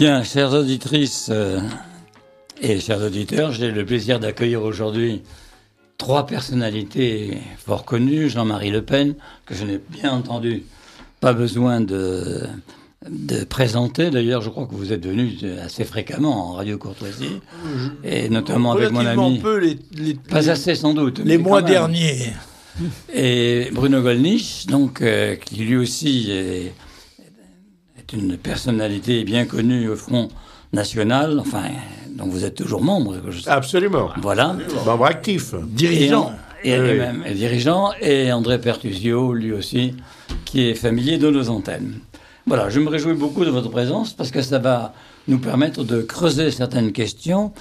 Bien, chères auditrices euh, et chers auditeurs, j'ai le plaisir d'accueillir aujourd'hui trois personnalités fort connues. Jean-Marie Le Pen, que je n'ai bien entendu pas besoin de, de présenter. D'ailleurs, je crois que vous êtes venu assez fréquemment en Radio Courtoisie, et notamment avec mon ami. peu les, les- Pas assez sans doute. les mois derniers. Et Bruno Gollnisch, donc, euh, qui lui aussi est une personnalité bien connue au Front National, enfin, dont vous êtes toujours membre. je sais. Absolument. Voilà. Membre actif. Dirigeant. Et, et Oui. même et dirigeant, et André Pertusio, lui aussi, qui est familier de nos antennes. Voilà, je me réjouis beaucoup de votre présence parce que ça va nous permettre de creuser certaines questions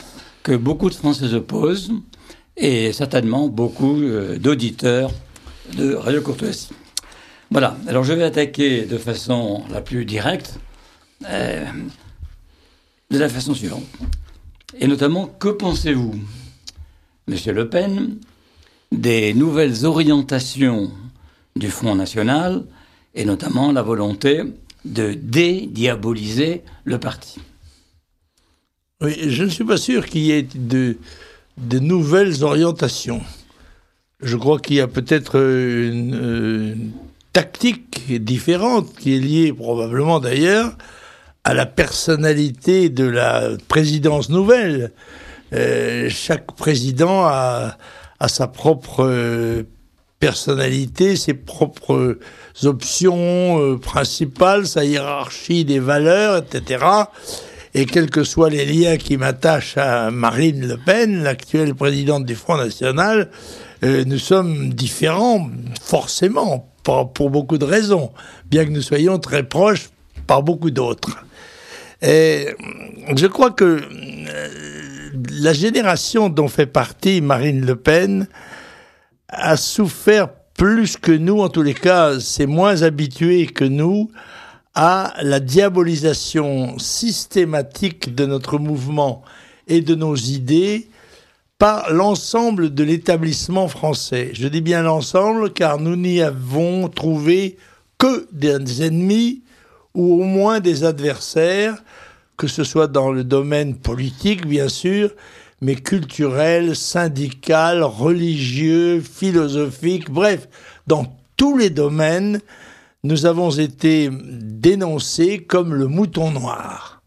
que beaucoup de Français se posent et certainement beaucoup euh, d'auditeurs de Radio Courtoisie. Voilà, alors je vais attaquer de façon la plus directe, euh, de la façon suivante. Et notamment, que pensez-vous, Monsieur Le Pen, des nouvelles orientations du Front National et notamment la volonté de dédiaboliser le parti? Oui, je ne suis pas sûr qu'il y ait de, nouvelles orientations. Je crois qu'il y a peut-être une, euh, une tactique différente qui est liée probablement d'ailleurs à la personnalité de la présidence nouvelle. Euh, chaque président a, sa propre euh, personnalité, ses propres options euh, principales, sa hiérarchie des valeurs, etc. Et quels que soient les liens qui m'attachent à Marine Le Pen, l'actuelle présidente du Front National, nous sommes différents, forcément, pour, beaucoup de raisons, bien que nous soyons très proches par beaucoup d'autres. Et je crois que euh, la génération dont fait partie Marine Le Pen a souffert plus que nous, en tous les cas, c'est moins habitué que nous à la diabolisation systématique de notre mouvement et de nos idées par l'ensemble de l'établissement français. Je dis bien l'ensemble car nous n'y avons trouvé que des ennemis ou au moins des adversaires, que ce soit dans le domaine politique bien sûr, mais culturel, syndical, religieux, philosophique, bref, dans tous les domaines, nous avons été dénoncés comme le mouton noir.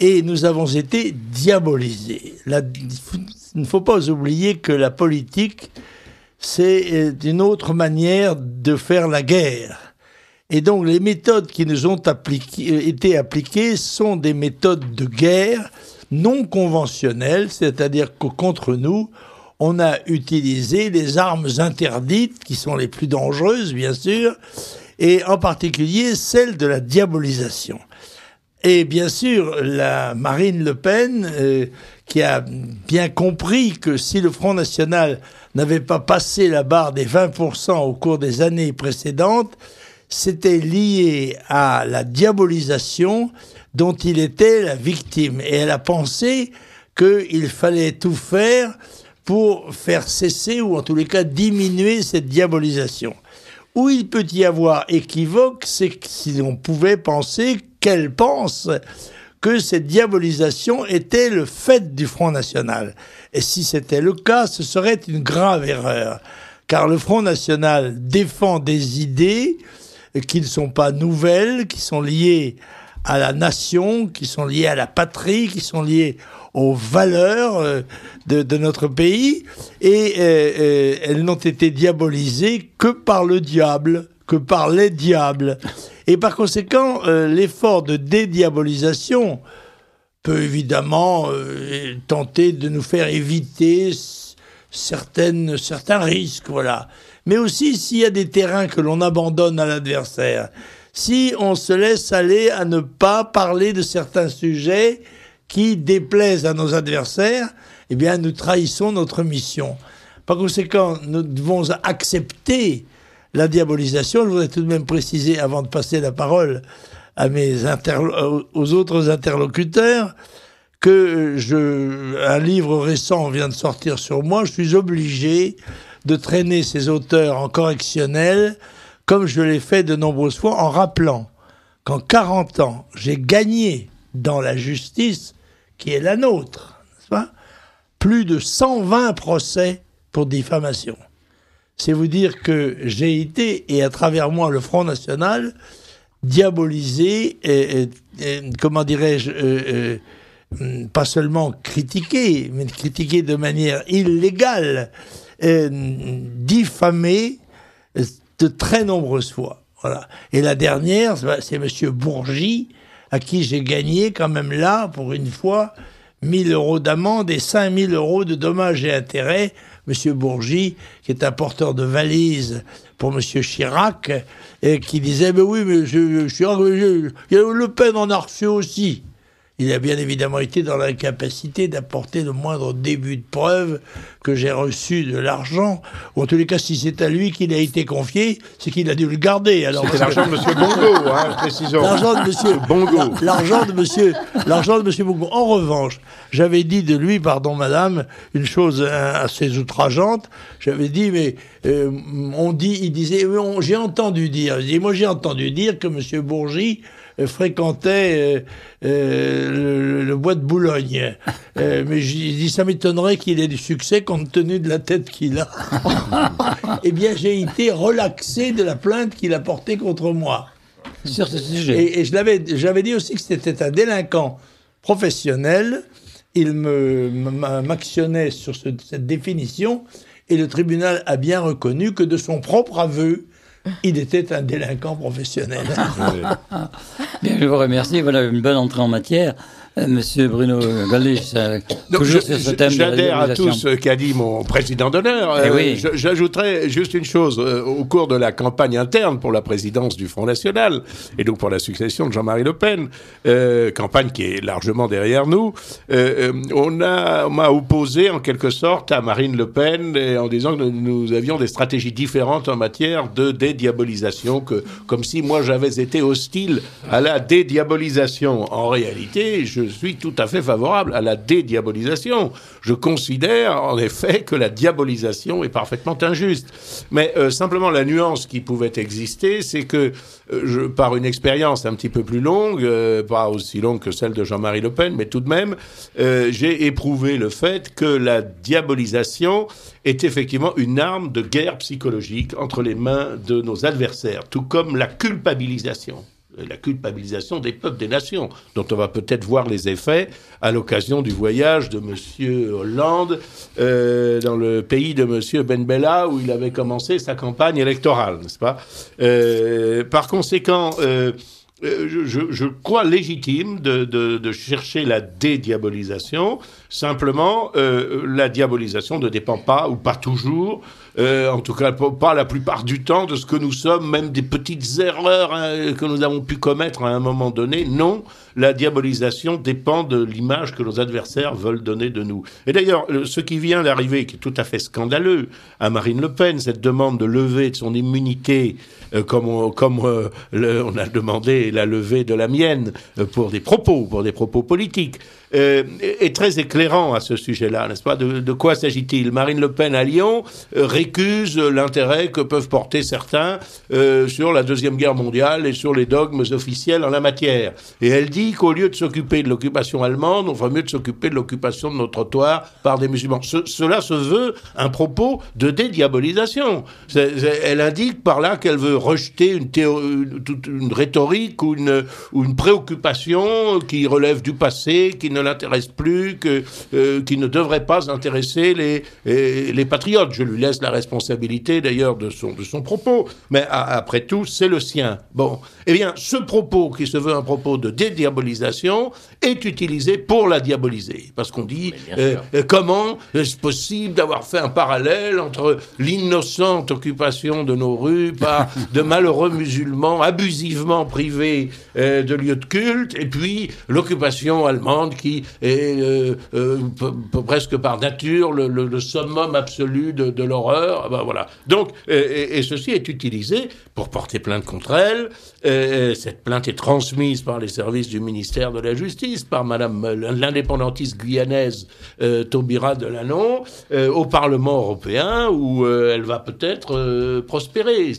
Et nous avons été diabolisés. Il ne faut pas oublier que la politique, c'est euh, une autre manière de faire la guerre. Et donc les méthodes qui nous ont euh, été appliquées sont des méthodes de guerre non conventionnelles, c'est-à-dire que contre nous, on a utilisé les armes interdites, qui sont les plus dangereuses, bien sûr, et en particulier celle de la diabolisation. Et bien sûr, la Marine Le Pen, euh, qui a bien compris que si le Front National n'avait pas passé la barre des 20% au cours des années précédentes, c'était lié à la diabolisation dont il était la victime. Et elle a pensé qu'il fallait tout faire pour faire cesser ou en tous les cas diminuer cette diabolisation. Où il peut y avoir équivoque, c'est si on pouvait penser qu'elle pense que cette diabolisation était le fait du Front National. Et si c'était le cas, ce serait une grave erreur. Car le Front National défend des idées qui ne sont pas nouvelles, qui sont liées à la nation, qui sont liées à la patrie, qui sont liées aux valeurs euh, de, notre pays, et euh, euh, elles n'ont été diabolisées que par le diable, que par les diables. Et par conséquent, l'effort de dédiabolisation peut évidemment tenter de nous faire éviter certaines, certains risques, voilà. Mais aussi s'il y a des terrains que l'on abandonne à l'adversaire, si on se laisse aller à ne pas parler de certains sujets qui déplaisent à nos adversaires, eh bien nous trahissons notre mission. Par conséquent, nous devons accepter la diabolisation. Je voudrais tout de même préciser, avant de passer la parole à mes interlo- aux autres interlocuteurs, que je, un livre récent vient de sortir sur moi. Je suis obligé de traîner ces auteurs en correctionnel, comme je l'ai fait de nombreuses fois, en rappelant qu'en 40 ans, j'ai gagné dans la justice qui est la nôtre, n'est-ce pas? Plus de 120 procès pour diffamation. C'est vous dire que j'ai été, et à travers moi le Front National, diabolisé, comment dirais-je, euh, euh, pas seulement critiqué, mais critiqué de manière illégale, euh, diffamé de très nombreuses fois. Voilà. Et la dernière, c'est Monsieur Bourgi, à qui j'ai gagné quand même là, pour une fois, 1000 euros d'amende et 5000 euros de dommages et intérêts. Monsieur Bourgi, qui est un porteur de valises pour Monsieur Chirac, et qui disait, mais oui, mais Chirac, il y a Le Pen en a reçu aussi il a bien évidemment été dans l'incapacité d'apporter le moindre début de preuve que j'ai reçu de l'argent. Ou en tous les cas, si c'est à lui qu'il a été confié, c'est qu'il a dû le garder. Alors c'est l'argent de Monsieur Bongo, hein, précisons. L'argent de Monsieur Bongo. L'argent de Monsieur, l'argent de Monsieur Bongo. En revanche, j'avais dit de lui, pardon Madame, une chose assez outrageante. J'avais dit, mais euh, on dit, il disait, j'ai entendu dire. moi j'ai entendu dire que Monsieur Bourgi fréquentait euh, euh, le, bois de Boulogne. Euh, mais j'ai dit, ça m'étonnerait qu'il ait du succès compte tenu de la tête qu'il a. eh bien, j'ai été relaxé de la plainte qu'il a portée contre moi. Sur ce sujet. Et, et je l'avais, j'avais dit aussi que c'était un délinquant professionnel. Il me m'actionnait sur cette définition et le tribunal a bien reconnu que de son propre aveu, il était un délinquant professionnel. Bien, je vous remercie. Voilà une bonne entrée en matière. Euh, Monsieur Bruno Gallich, toujours sur ce thème. J'adhère à tout ce qu'a dit mon président d'honneur. Eh euh, j'ajouterais juste une chose. Euh, au cours de la campagne interne pour la présidence du Front National, et donc pour la succession de Jean-Marie Le Pen, campagne qui est largement derrière nous, on m'a opposé en quelque sorte à Marine Le Pen en disant que nous avions des stratégies différentes en matière de dédiabolisation, que, comme si moi j'avais été hostile à la dédiabolisation. En réalité, je je suis tout à fait favorable à la dédiabolisation. Je considère en effet que la diabolisation est parfaitement injuste. Mais euh, simplement la nuance qui pouvait exister, c'est que euh, je, par une expérience un petit peu plus longue, euh, pas aussi longue que celle de Jean-Marie Le Pen, mais tout de même, j'ai éprouvé le fait que la diabolisation est effectivement une arme de guerre psychologique entre les mains de nos adversaires, tout comme la culpabilisation la culpabilisation des peuples, des nations, dont on va peut-être voir les effets à l'occasion du voyage de M. Hollande euh, dans le pays de M. Ben Bella, où il avait commencé sa campagne électorale, n'est-ce pas? Euh, Par conséquent, euh, je, crois légitime de, chercher la dédiabolisation. Simplement, la diabolisation ne dépend pas, ou pas toujours, euh, en tout cas pas la plupart du temps, de ce que nous sommes, même des petites erreurs hein, que nous avons pu commettre à un moment donné. Non, la diabolisation dépend de l'image que nos adversaires veulent donner de nous. Et d'ailleurs, ce qui vient d'arriver, qui est tout à fait scandaleux à Marine Le Pen, cette demande de lever de son immunité, euh, comme, on, comme euh, on a demandé la levée de la mienne pour des propos, pour des propos politiques, est très éclairant à ce sujet-là, n'est-ce pas? De, quoi s'agit-il? Marine Le Pen à Lyon récuse l'intérêt que peuvent porter certains euh, sur la Deuxième Guerre mondiale et sur les dogmes officiels en la matière. Et elle dit qu'au lieu de s'occuper de l'occupation allemande, on ferait mieux de s'occuper de l'occupation de nos trottoirs par des musulmans. cela se veut un propos de dédiabolisation. elle indique par là qu'elle veut rejeter une, une, rhétorique ou une, ou une préoccupation qui relève du passé, qui ne l'intéresse plus, que, euh, qui ne devrait pas intéresser les, les, les patriotes. Je lui laisse la responsabilité d'ailleurs de son, de son propos, mais après tout, c'est le sien. Bon, eh bien, ce propos qui se veut un propos de dédiabolisation est utilisé pour la diaboliser, parce qu'on dit euh, comment est-ce possible d'avoir fait un parallèle entre l'innocente occupation de nos rues par de malheureux musulmans abusivement privés euh, de lieux de culte, et puis l'occupation allemande qui est presque par nature le, summum absolu de, l'horreur. Ah ben voilà. Donc, et, ceci est utilisé pour porter plainte contre elle. cette plainte est transmise par les services du ministère de la Justice, par Madame l'indépendantiste guyanaise euh, Taubira Delanon, euh, au Parlement européen, où euh, elle va peut-être prospérer.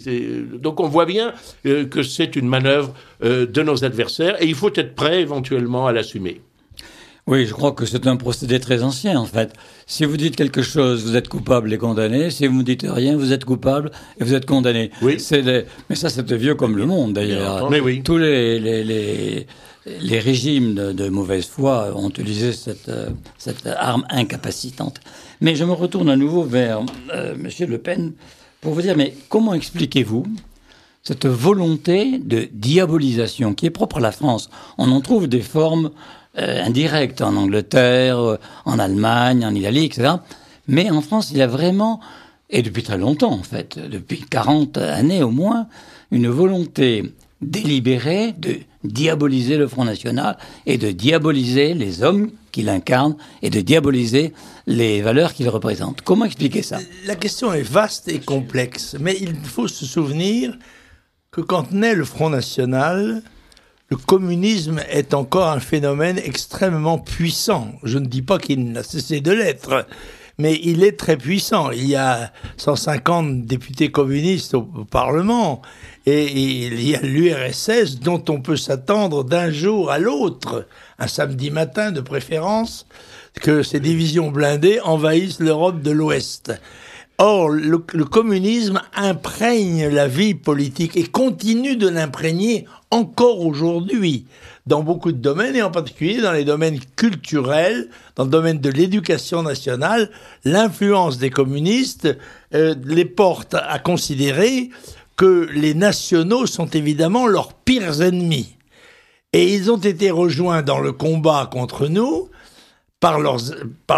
Donc on voit bien que c'est une manœuvre de nos adversaires, et il faut être prêt éventuellement à l'assumer. Oui, je crois que c'est un procédé très ancien, en fait. Si vous dites quelque chose, vous êtes coupable et condamné. Si vous ne dites rien, vous êtes coupable et vous êtes condamné. Oui. Mais ça, c'était vieux comme le monde, d'ailleurs. Mais oui. Tous les, les, les, les régimes de, de, mauvaise foi ont utilisé cette, euh, cette arme incapacitante. Mais je me retourne à nouveau vers euh, M. Le Pen pour vous dire, mais comment expliquez-vous cette volonté de diabolisation qui est propre à la France On en trouve des formes euh, indirectes en Angleterre, euh, en Allemagne, en Italie, etc. Mais en France, il y a vraiment, et depuis très longtemps en fait, depuis 40 années au moins, une volonté délibérée de diaboliser le Front National et de diaboliser les hommes qu'il incarne et de diaboliser les valeurs qu'il représente. Comment expliquer ça? La question est vaste et complexe, mais il faut se souvenir que quand naît le Front National, le communisme est encore un phénomène extrêmement puissant. Je ne dis pas qu'il n'a cessé de l'être, mais il est très puissant. Il y a 150 députés communistes au, Parlement et, il y a l'URSS dont on peut s'attendre d'un jour à l'autre, un samedi matin de préférence, que ces divisions blindées envahissent l'Europe de l'Ouest. Or, le, communisme imprègne la vie politique et continue de l'imprégner encore aujourd'hui dans beaucoup de domaines, et en particulier dans les domaines culturels, dans le domaine de l'éducation nationale, l'influence des communistes euh, les porte à considérer que les nationaux sont évidemment leurs pires ennemis. Et ils ont été rejoints dans le combat contre nous par,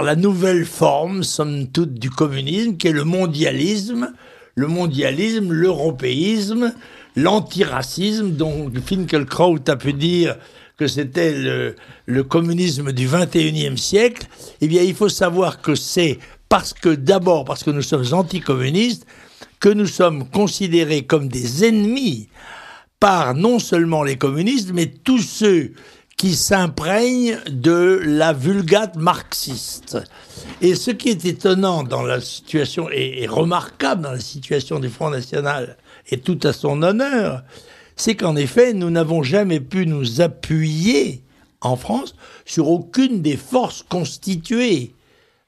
la nouvelle forme, somme toute, du communisme, qui est le mondialisme, le mondialisme, l'européisme, l'antiracisme, dont Finkelkraut a pu dire que c'était le, le, communisme du 21e siècle, eh bien, il faut savoir que c'est parce que, d'abord, parce que nous sommes anticommunistes, que nous sommes considérés comme des ennemis par non seulement les communistes, mais tous ceux qui s'imprègnent de la vulgate marxiste. Et ce qui est étonnant dans la situation, et, remarquable dans la situation du Front National, et tout à son honneur, c'est qu'en effet, nous n'avons jamais pu nous appuyer en France sur aucune des forces constituées,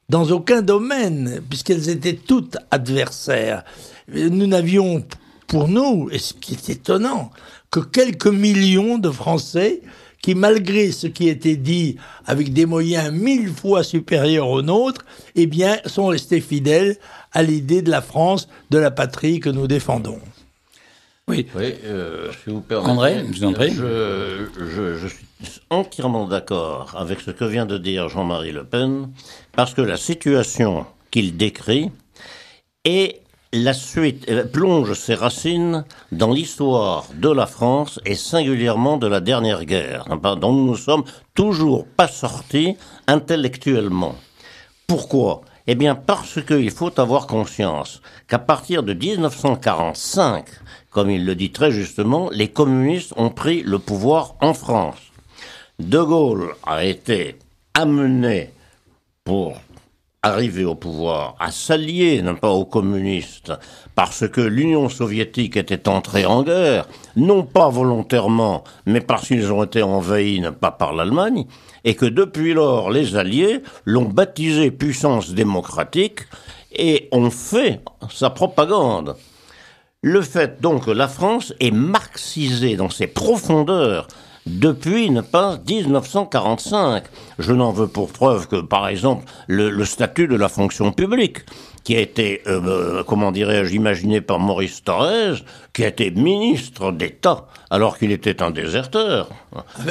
dans aucun domaine, puisqu'elles étaient toutes adversaires. Nous n'avions pour nous, et ce qui est étonnant, que quelques millions de Français qui, malgré ce qui était dit avec des moyens mille fois supérieurs aux nôtres, eh bien, sont restés fidèles à l'idée de la France, de la patrie que nous défendons. Oui, oui euh, si vous permettez. André, je vous en prie. Je, je, je suis entièrement d'accord avec ce que vient de dire Jean-Marie Le Pen, parce que la situation qu'il décrit est la suite euh, plonge ses racines dans l'histoire de la France et singulièrement de la dernière guerre, hein, dont nous ne sommes toujours pas sortis intellectuellement. Pourquoi? Eh bien parce qu'il faut avoir conscience qu'à partir de 1945, comme il le dit très justement, les communistes ont pris le pouvoir en France. De Gaulle a été amené pour arrivé au pouvoir, à s'allier, non pas aux communistes, parce que l'Union soviétique était entrée en guerre, non pas volontairement, mais parce qu'ils ont été envahis, non pas par l'Allemagne, et que depuis lors, les Alliés l'ont baptisé puissance démocratique et ont fait sa propagande. Le fait donc que la France est marxisée dans ses profondeurs depuis ne pas 1945. Je n'en veux pour preuve que, par exemple, le, statut de la fonction publique, qui a été, euh, euh, comment dirais-je, imaginé par Maurice Thorez, qui a été ministre d'État alors qu'il était un déserteur.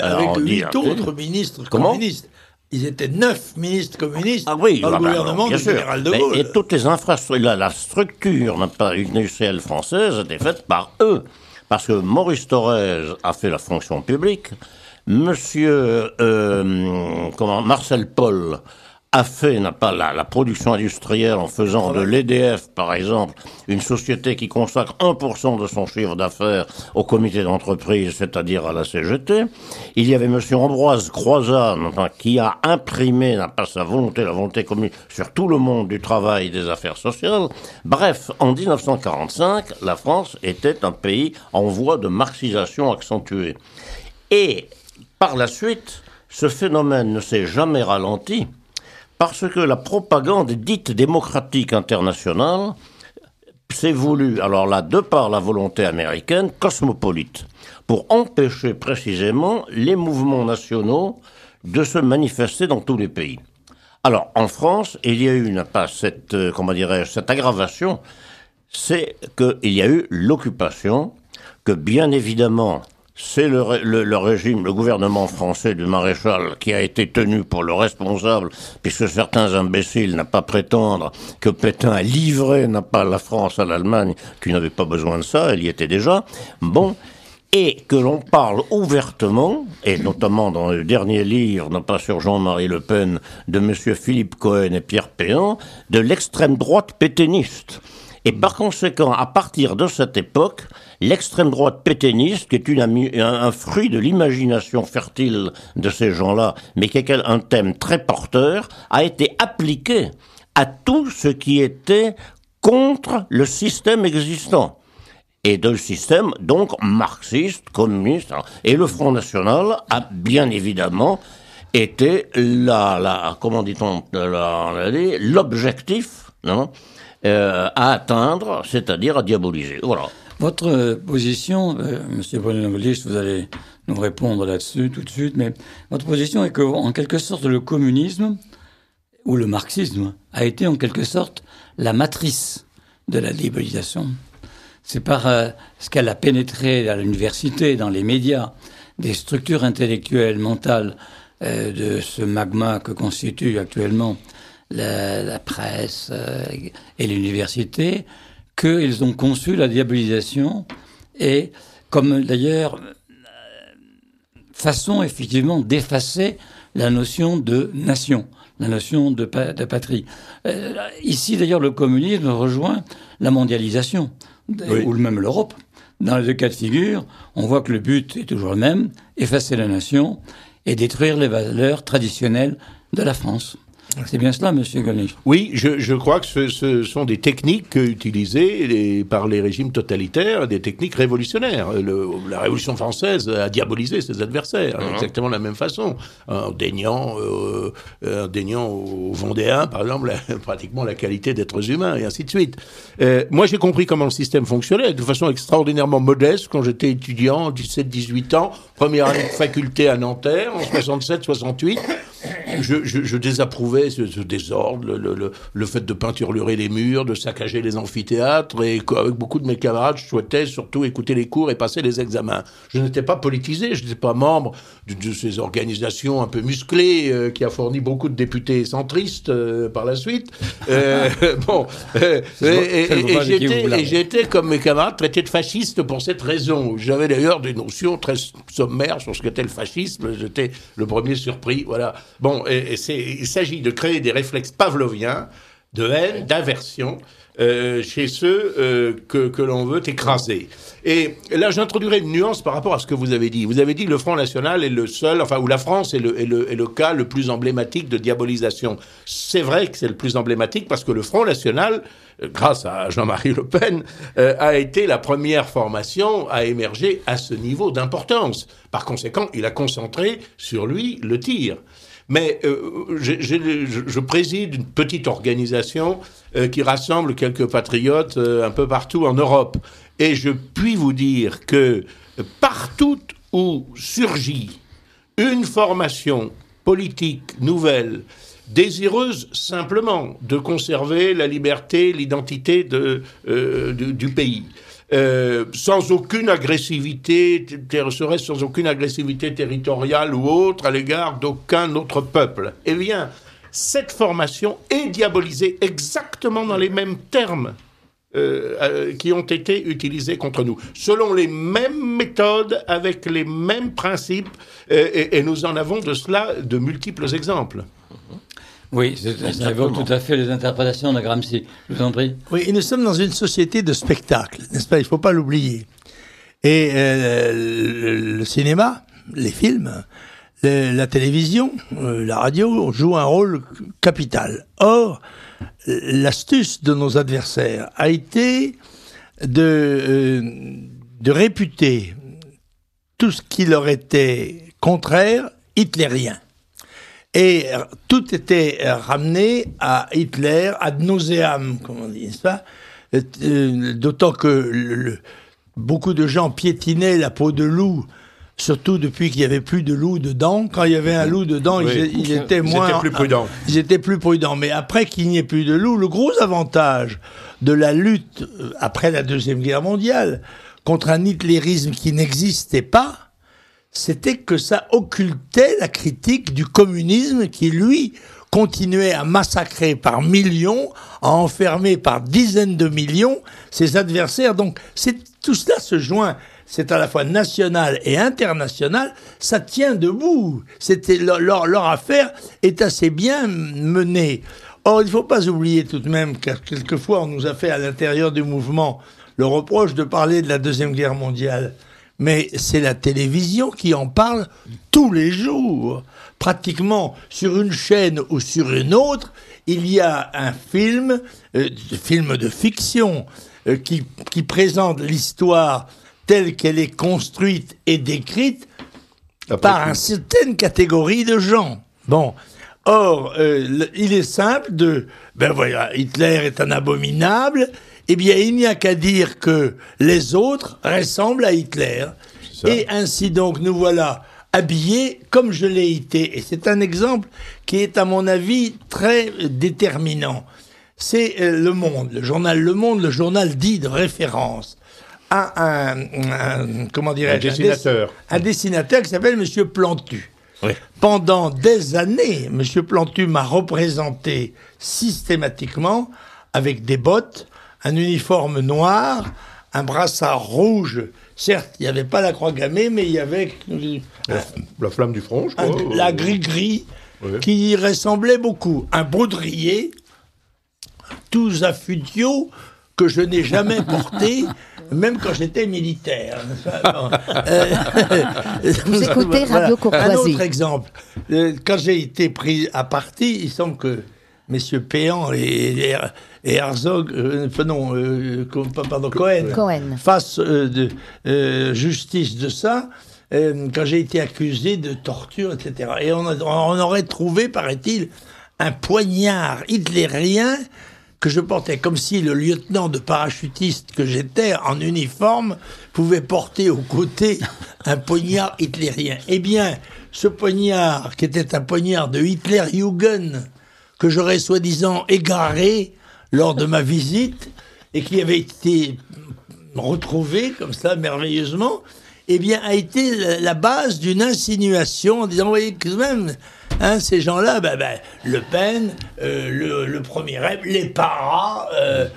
Avec, huit autres ministres communistes. Ils étaient neuf ministres communistes ah oui, dans le gouvernement du général de Gaulle. et toutes les infrastructures, la, la structure industrielle française était faite par eux. Parce que Maurice Thorez a fait la fonction publique, Monsieur euh, comment, Marcel Paul a fait, n'a pas la, la, production industrielle en faisant de l'EDF, par exemple, une société qui consacre 1% de son chiffre d'affaires au comité d'entreprise, c'est-à-dire à la CGT. Il y avait Monsieur Ambroise Croizat, qui a imprimé, n'a pas sa volonté, la volonté commune, sur tout le monde du travail et des affaires sociales. Bref, en 1945, la France était un pays en voie de marxisation accentuée. Et par la suite, ce phénomène ne s'est jamais ralenti parce que la propagande dite démocratique internationale s'est voulue, alors là, de par la volonté américaine, cosmopolite, pour empêcher précisément les mouvements nationaux de se manifester dans tous les pays. Alors, en France, il y a eu, pas cette, euh, comment dirais cette aggravation, c'est qu'il y a eu l'occupation, que bien évidemment, c'est le, régime, le gouvernement français du maréchal qui a été tenu pour le responsable, puisque certains imbéciles n'ont pas prétendre que Pétain a livré, n'a pas la France à l'Allemagne, qui n'avait pas besoin de ça, elle y était déjà. Bon, et que l'on parle ouvertement, et notamment dans le dernier livre, non pas sur Jean-Marie Le Pen, de M. Philippe Cohen et Pierre Péan, de l'extrême droite pétainiste. Et par conséquent, à partir de cette époque, l'extrême droite pétainiste, qui est un, fruit de l'imagination fertile de ces gens-là, mais qui est un thème très porteur, a été appliqué à tout ce qui était contre le système existant et de système donc marxiste, communiste. Et le Front National a bien évidemment été la comment dit-on, l'objectif euh, à atteindre, c'est-à-dire à diaboliser. Voilà. Votre position, euh, Monsieur vous allez nous répondre là-dessus tout de suite, mais votre position est que, en quelque sorte, le communisme ou le marxisme a été en quelque sorte la matrice de la diabolisation. C'est par euh, ce qu'elle a pénétré à l'université, dans les médias, des structures intellectuelles, mentales de ce magma que constitue actuellement la, presse euh, et l'université, qu'ils ont conçu la diabolisation et comme d'ailleurs façon effectivement d'effacer la notion de nation, la notion de, de patrie. Euh, ici d'ailleurs le communisme rejoint la mondialisation, ou même l'Europe. Dans les deux cas de figure, on voit que le but est toujours le même, effacer la nation et détruire les valeurs traditionnelles de la France. C'est bien cela, Monsieur Golnisch. Oui, je, je, crois que ce, ce, sont des techniques utilisées par les régimes totalitaires, des techniques révolutionnaires. Le, la Révolution française a diabolisé ses adversaires, uh exactement de la même façon, en déniant, euh, en déniant aux Vendéens, par exemple, pratiquement la qualité d'êtres humains, et ainsi de suite. Euh, moi, j'ai compris comment le système fonctionnait, de façon extraordinairement modeste, quand j'étais étudiant, 17-18 ans, première année de faculté à Nanterre, en 67-68 je, je, désapprouvais ce, désordre, le, le, fait de peinturer les murs, de saccager les amphithéâtres, et avec beaucoup de mes camarades, je souhaitais surtout écouter les cours et passer les examens. Je n'étais pas politisé, je n'étais pas membre de, ces organisations un peu musclées euh, qui a fourni beaucoup de députés centristes euh, par la suite. Euh, bon, et, j'étais, comme mes camarades, traité de fasciste pour cette raison. J'avais d'ailleurs des notions très sommaires sur ce qu'était le fascisme. J'étais le premier surpris, voilà. Bon, et, il s'agit de créer des réflexes pavloviens de haine, d'aversion euh, chez ceux euh, que, que l'on veut écraser. Et là, j'introduirai une nuance par rapport à ce que vous avez dit. Vous avez dit que le Front National est le seul, enfin, où la France est le, est le, est le cas le plus emblématique de diabolisation. C'est vrai que c'est le plus emblématique parce que le Front National, euh, grâce à Jean-Marie Le Pen, a été la première formation à émerger à ce niveau d'importance. Par conséquent, il a concentré sur lui le tir. Mais euh, je, préside une petite organisation euh, qui rassemble quelques patriotes euh, un peu partout en Europe. Et je puis vous dire que partout où surgit une formation politique nouvelle, désireuse simplement de conserver la liberté, l'identité du, pays, euh, sans aucune agressivité, serait sans aucune agressivité territoriale ou autre à l'égard d'aucun autre peuple. Eh bien, cette formation est diabolisée exactement dans les mêmes termes euh, euh, qui ont été utilisés contre nous, selon les mêmes méthodes, avec les mêmes principes, et, nous en avons de cela de multiples exemples. Oui, ça évoque tout à fait les interprétations de Gramsci. Je vous en prie. Oui, et nous sommes dans une société de spectacle, n'est-ce pas? Il ne faut pas l'oublier. Et euh, le, cinéma, les films, la télévision, euh, la radio jouent un rôle capital. Or, l'astuce de nos adversaires a été de, euh, de réputer tout ce qui leur était contraire hitlérien. Et tout était ramené à Hitler, ad nauseam, comme on dit, n'est-ce pas? D'autant que le, beaucoup de gens piétinaient la peau de loup, surtout depuis qu'il n'y avait plus de loup dedans. Quand il y avait un loup dedans, ils, étaient moins. Ils étaient plus prudents. Ils étaient plus prudents. Mais après qu'il n'y ait plus de loup, le gros avantage de la lutte euh, après la Deuxième Guerre mondiale contre un hitlérisme qui n'existait pas, c'était que ça occultait la critique du communisme qui, lui, continuait à massacrer par millions, à enfermer par dizaines de millions ses adversaires. Donc c'est tout cela se joint. C'est à la fois national et international. Ça tient debout. C'était leur, leur, affaire est assez bien menée. Or, il ne faut pas oublier tout de même car quelquefois on nous a fait à l'intérieur du mouvement le reproche de parler de la Deuxième Guerre mondiale. Mais c'est la télévision qui en parle tous les jours pratiquement sur une chaîne ou sur une autre, il y a un film, euh, film de fiction, euh, qui, qui, présente l'histoire telle qu'elle est construite et décrite par une certaine catégorie de gens. Bon. Or, euh, il est simple de, ben voilà, Hitler est un abominable, eh bien, il n'y a qu'à dire que les autres ressemblent à Hitler. Et ainsi donc, nous voilà habillé comme je l'ai été. Et c'est un exemple qui est, à mon avis, très déterminant. C'est euh, Le Monde, le journal Le Monde, le journal dit de référence. Un, un, comment dirais un dessinateur. Un, dessinateur qui s'appelle Monsieur Plantu. Pendant des années, Monsieur Plantu m'a représenté systématiquement avec des bottes, un uniforme noir, un brassard rouge Certes, il n'y avait pas la croix gammée, mais il y avait... la, flamme du front, je crois. la gris-gris, qui y ressemblait beaucoup. Un baudrier, tous affutio, que je n'ai jamais porté, même quand j'étais militaire. Euh, Vous écoutez Radio Courtoisie. Un autre exemple. Euh, quand j'ai été pris à partie, il semble que messieurs Péan et, et Herzog, euh, non, euh, pardon, Cohen, Cohen. face euh, de justice de ça, quand j'ai été accusé de torture, etc. Et on, on aurait trouvé, paraît-il, un poignard hitlérien que je portais comme si le lieutenant de parachutiste que j'étais en uniforme pouvait porter au côté un poignard hitlérien. Eh bien, ce poignard, qui était un poignard de Hitlerjugend, que j'aurais soi-disant égaré lors de ma visite et qui avait été retrouvé comme ça merveilleusement, eh bien, a été la base d'une insinuation en disant, vous voyez, quand même, hein, ces gens-là, ben, ben, Le Pen, euh, le, premier rêve, les Paras, euh,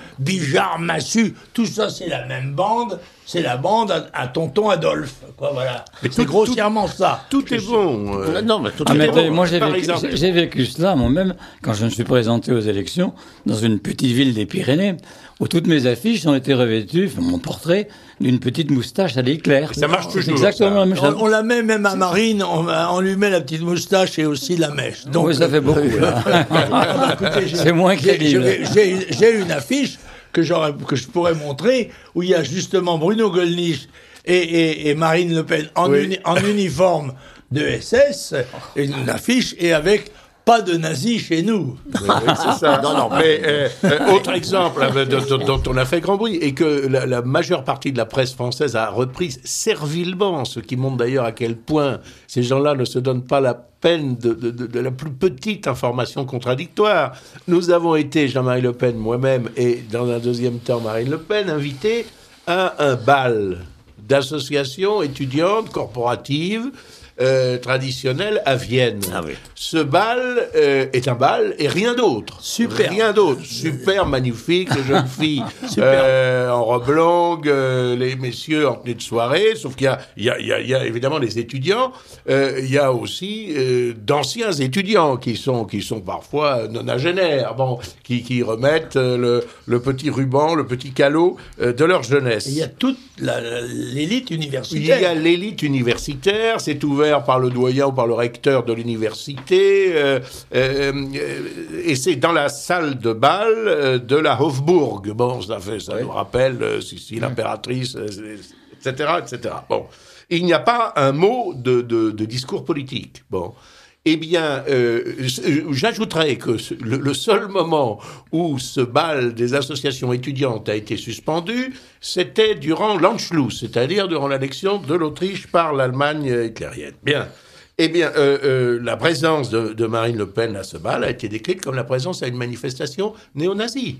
Massu, tout ça, c'est la même bande, c'est la bande à, tonton Adolphe, quoi, voilà. C'est grossièrement ça. Tout est bon. Euh. Non, mais tout ah, est bon. Moi, j'ai vécu, vécu, cela, moi-même, quand je me suis présenté aux élections, dans une petite ville des Pyrénées, où toutes mes affiches ont été revêtues, mon portrait, d'une petite moustache à l'éclair. Ça marche toujours. Exactement la même chose. On, la met même à Marine, on, lui met la petite moustache et aussi la mèche. Donc, oui, ça fait beaucoup. C'est moins crédible. J'ai une affiche que, que je pourrais montrer où il y a justement Bruno Gollnisch et, et, Marine Le Pen en, en uniforme de SS, une affiche et avec pas de nazis chez nous. c'est ça. Non, non, mais euh, euh, autre exemple euh, dont, on a fait grand bruit et que la, majeure partie de la presse française a repris servilement, ce qui montre d'ailleurs à quel point ces gens-là ne se donnent pas la peine de, de, la plus petite information contradictoire. Nous avons été, Jean-Marie Le Pen, moi-même, et dans un deuxième temps Marine Le Pen, invités à un bal d'associations étudiantes corporatives euh, traditionnel à Vienne. Ah oui. Ce bal euh, est un bal et rien d'autre. Super. Rien d'autre. Super magnifique, les jeunes filles euh, en robe longue, euh, les messieurs en tenue de soirée, sauf qu'il y a, il y, a, il y, a, il y a évidemment les étudiants, euh, il y a aussi euh, d'anciens étudiants qui sont, qui sont parfois nonagénaires, bon, qui, qui remettent euh, le, le petit ruban, le petit calot euh, de leur jeunesse. Il y a toute l'élite Il universitaire. y a l'élite universitaire, c'est ouvert par le doyen ou par le recteur de l'université, euh, euh, et c'est dans la salle de bal euh, de la Hofburg. Bon, ça fait, ça nous rappelle si, si l'impératrice, etc., etc. Bon, il n'y a pas un mot de, de, de discours politique. Bon. Eh bien, euh, j'ajouterais que le, seul moment où ce bal des associations étudiantes a été suspendu, c'était durant l'Anschluss, c'est-à-dire durant l'annexion de l'Autriche par l'Allemagne hitlérienne. Bien. Eh bien, euh, euh, la présence de, de Marine Le Pen à ce bal a été décrite comme la présence à une manifestation néo-nazie.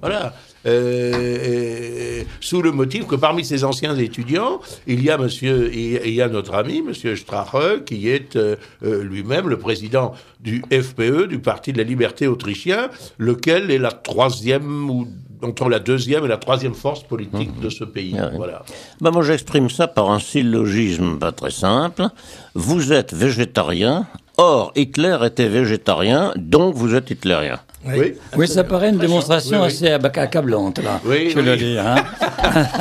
Voilà. Euh, sous le motif que parmi ces anciens étudiants, il y a monsieur, il y a notre ami, monsieur Strache, qui est euh, euh, lui-même le président du FPE, du Parti de la Liberté autrichien, lequel est la troisième ou entre la deuxième et la troisième force politique de ce pays. Ah oui. Voilà. Bah, moi, j'exprime ça par un syllogisme pas très simple. Vous êtes végétarien, or Hitler était végétarien, donc vous êtes hitlérien. Oui. Oui, ça paraît une démonstration Oui, oui. assez accablante, là. Oui, je le dire. hein.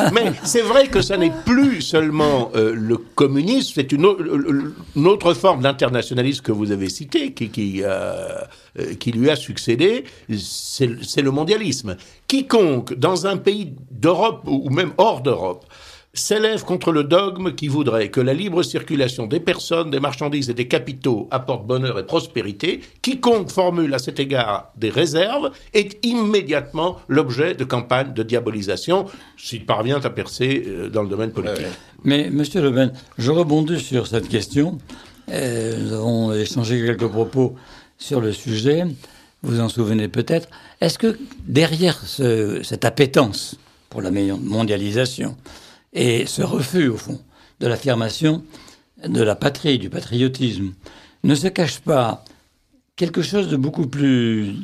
Mais c'est vrai que ça n'est plus seulement euh, le communisme, c'est une, au- une autre forme d'internationalisme que vous avez citée, qui, qui, euh, euh, qui lui a succédé, c'est le mondialisme. Quiconque, dans un pays d'Europe ou ou même hors d'Europe, s'élève contre le dogme qui voudrait que la libre circulation des personnes, des marchandises et des capitaux apporte bonheur et prospérité, quiconque formule à cet égard des réserves est immédiatement l'objet de campagnes de diabolisation s'il parvient à percer euh, dans le domaine politique. Mais, monsieur Le je rebondis sur cette question. Euh, nous avons échangé quelques propos sur le sujet. Vous en souvenez peut-être. Est-ce que derrière ce- cette appétence pour la mondialisation et ce refus, au fond, de l'affirmation de la patrie, du patriotisme, ne se cache pas quelque chose de beaucoup plus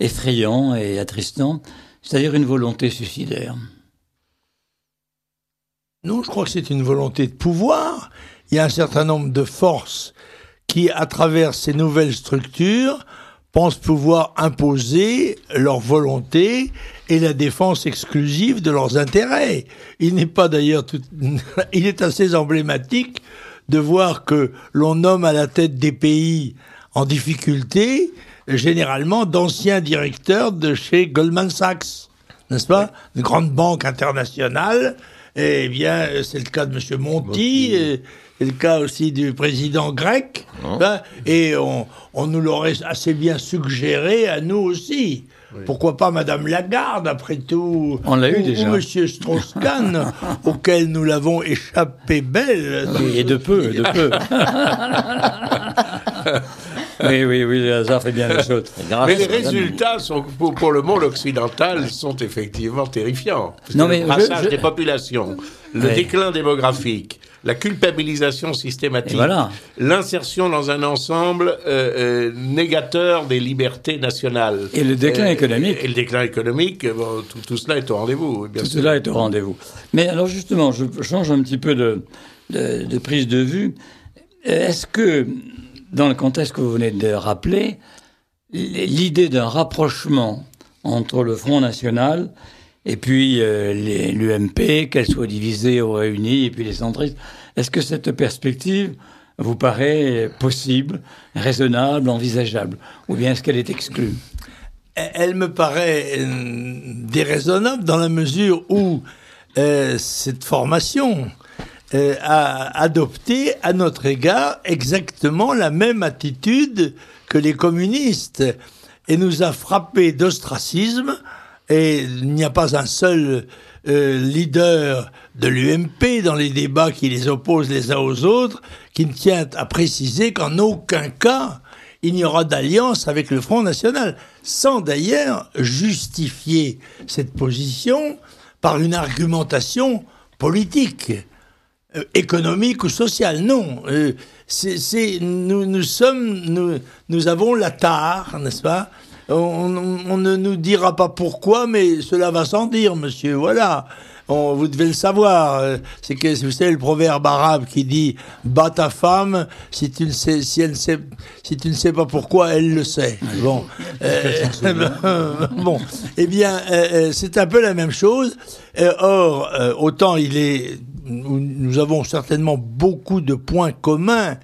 effrayant et attristant, c'est-à-dire une volonté suicidaire Non, je crois que c'est une volonté de pouvoir. Il y a un certain nombre de forces qui, à travers ces nouvelles structures, pensent pouvoir imposer leur volonté et la défense exclusive de leurs intérêts. Il n'est pas d'ailleurs tout... il est assez emblématique de voir que l'on nomme à la tête des pays en difficulté généralement d'anciens directeurs de chez Goldman Sachs, n'est-ce pas? Une grande banque internationale. Eh bien, c'est le cas de M. Monti, c'est le cas aussi du président grec. hein, et on, on nous l'aurait assez bien suggéré à nous aussi. Pourquoi pas Madame Lagarde, après tout On l'a eu ou- déjà. Ou Monsieur Strauss-Kahn, auquel nous l'avons échappé belle. Et de peu, de peu. oui, oui, oui, le hasard fait bien les choses. Grâce Mais les résultats sont, pour, pour le monde occidental sont effectivement terrifiants. Non, le mais je- des populations, le Ouais. déclin démographique, la culpabilisation systématique, voilà. l'insertion dans un ensemble euh, euh, négateur des libertés nationales. Et le déclin Euh, économique. Et le déclin économique, bon, tout, tout cela est au rendez-vous. Tout sûr. cela est au rendez-vous. Mais alors justement, je change un petit peu de, de, de prise de vue. Est-ce que, dans le contexte que vous venez de rappeler, l'idée d'un rapprochement entre le Front National et puis euh, l'UMP, qu'elle soit divisée ou réunie, et puis les centristes, est-ce que cette perspective vous paraît possible, raisonnable, envisageable? Ou bien est-ce qu'elle est exclue? Elle me paraît euh, déraisonnable dans la mesure où euh, cette formation euh, a adopté à notre égard exactement la même attitude que les communistes. Et nous a frappé d'ostracisme et il n'y a pas un seul euh, leader de l'UMP dans les débats qui les opposent les uns aux autres qui ne tient à préciser qu'en aucun cas il n'y aura d'alliance avec le Front National, sans d'ailleurs justifier cette position par une argumentation politique. euh, économique ou social. Non, euh, c'est nous, nous sommes nous, nous avons la tare, n'est-ce pas on, ne nous dira pas pourquoi, mais cela va sans dire, monsieur. Voilà. vous devez le savoir. Euh, c'est que vous savez le proverbe arabe qui dit "Bat ta femme si tu ne sais si elle sait si tu ne sais pas pourquoi, elle le sait." Bon, bon. Eh bien, c'est un peu la même chose. or, autant il est nous avons certainement beaucoup de points communs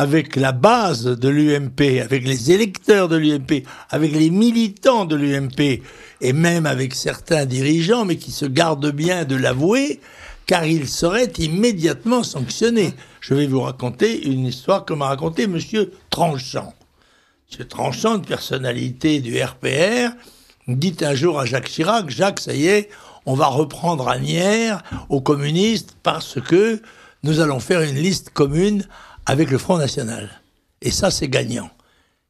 avec la base de l'UMP, avec les électeurs de l'UMP, avec les militants de l'UMP, et même avec certains dirigeants, mais qui se gardent bien de l'avouer, car ils seraient immédiatement sanctionnés. Je vais vous raconter une histoire que m'a raconté Monsieur Tranchant. Monsieur Tranchant, une personnalité du RPR, dit un jour à Jacques Chirac, Jacques, ça y est, on va reprendre Agnières aux communistes parce que nous allons faire une liste commune avec le Front National. Et ça, c'est gagnant.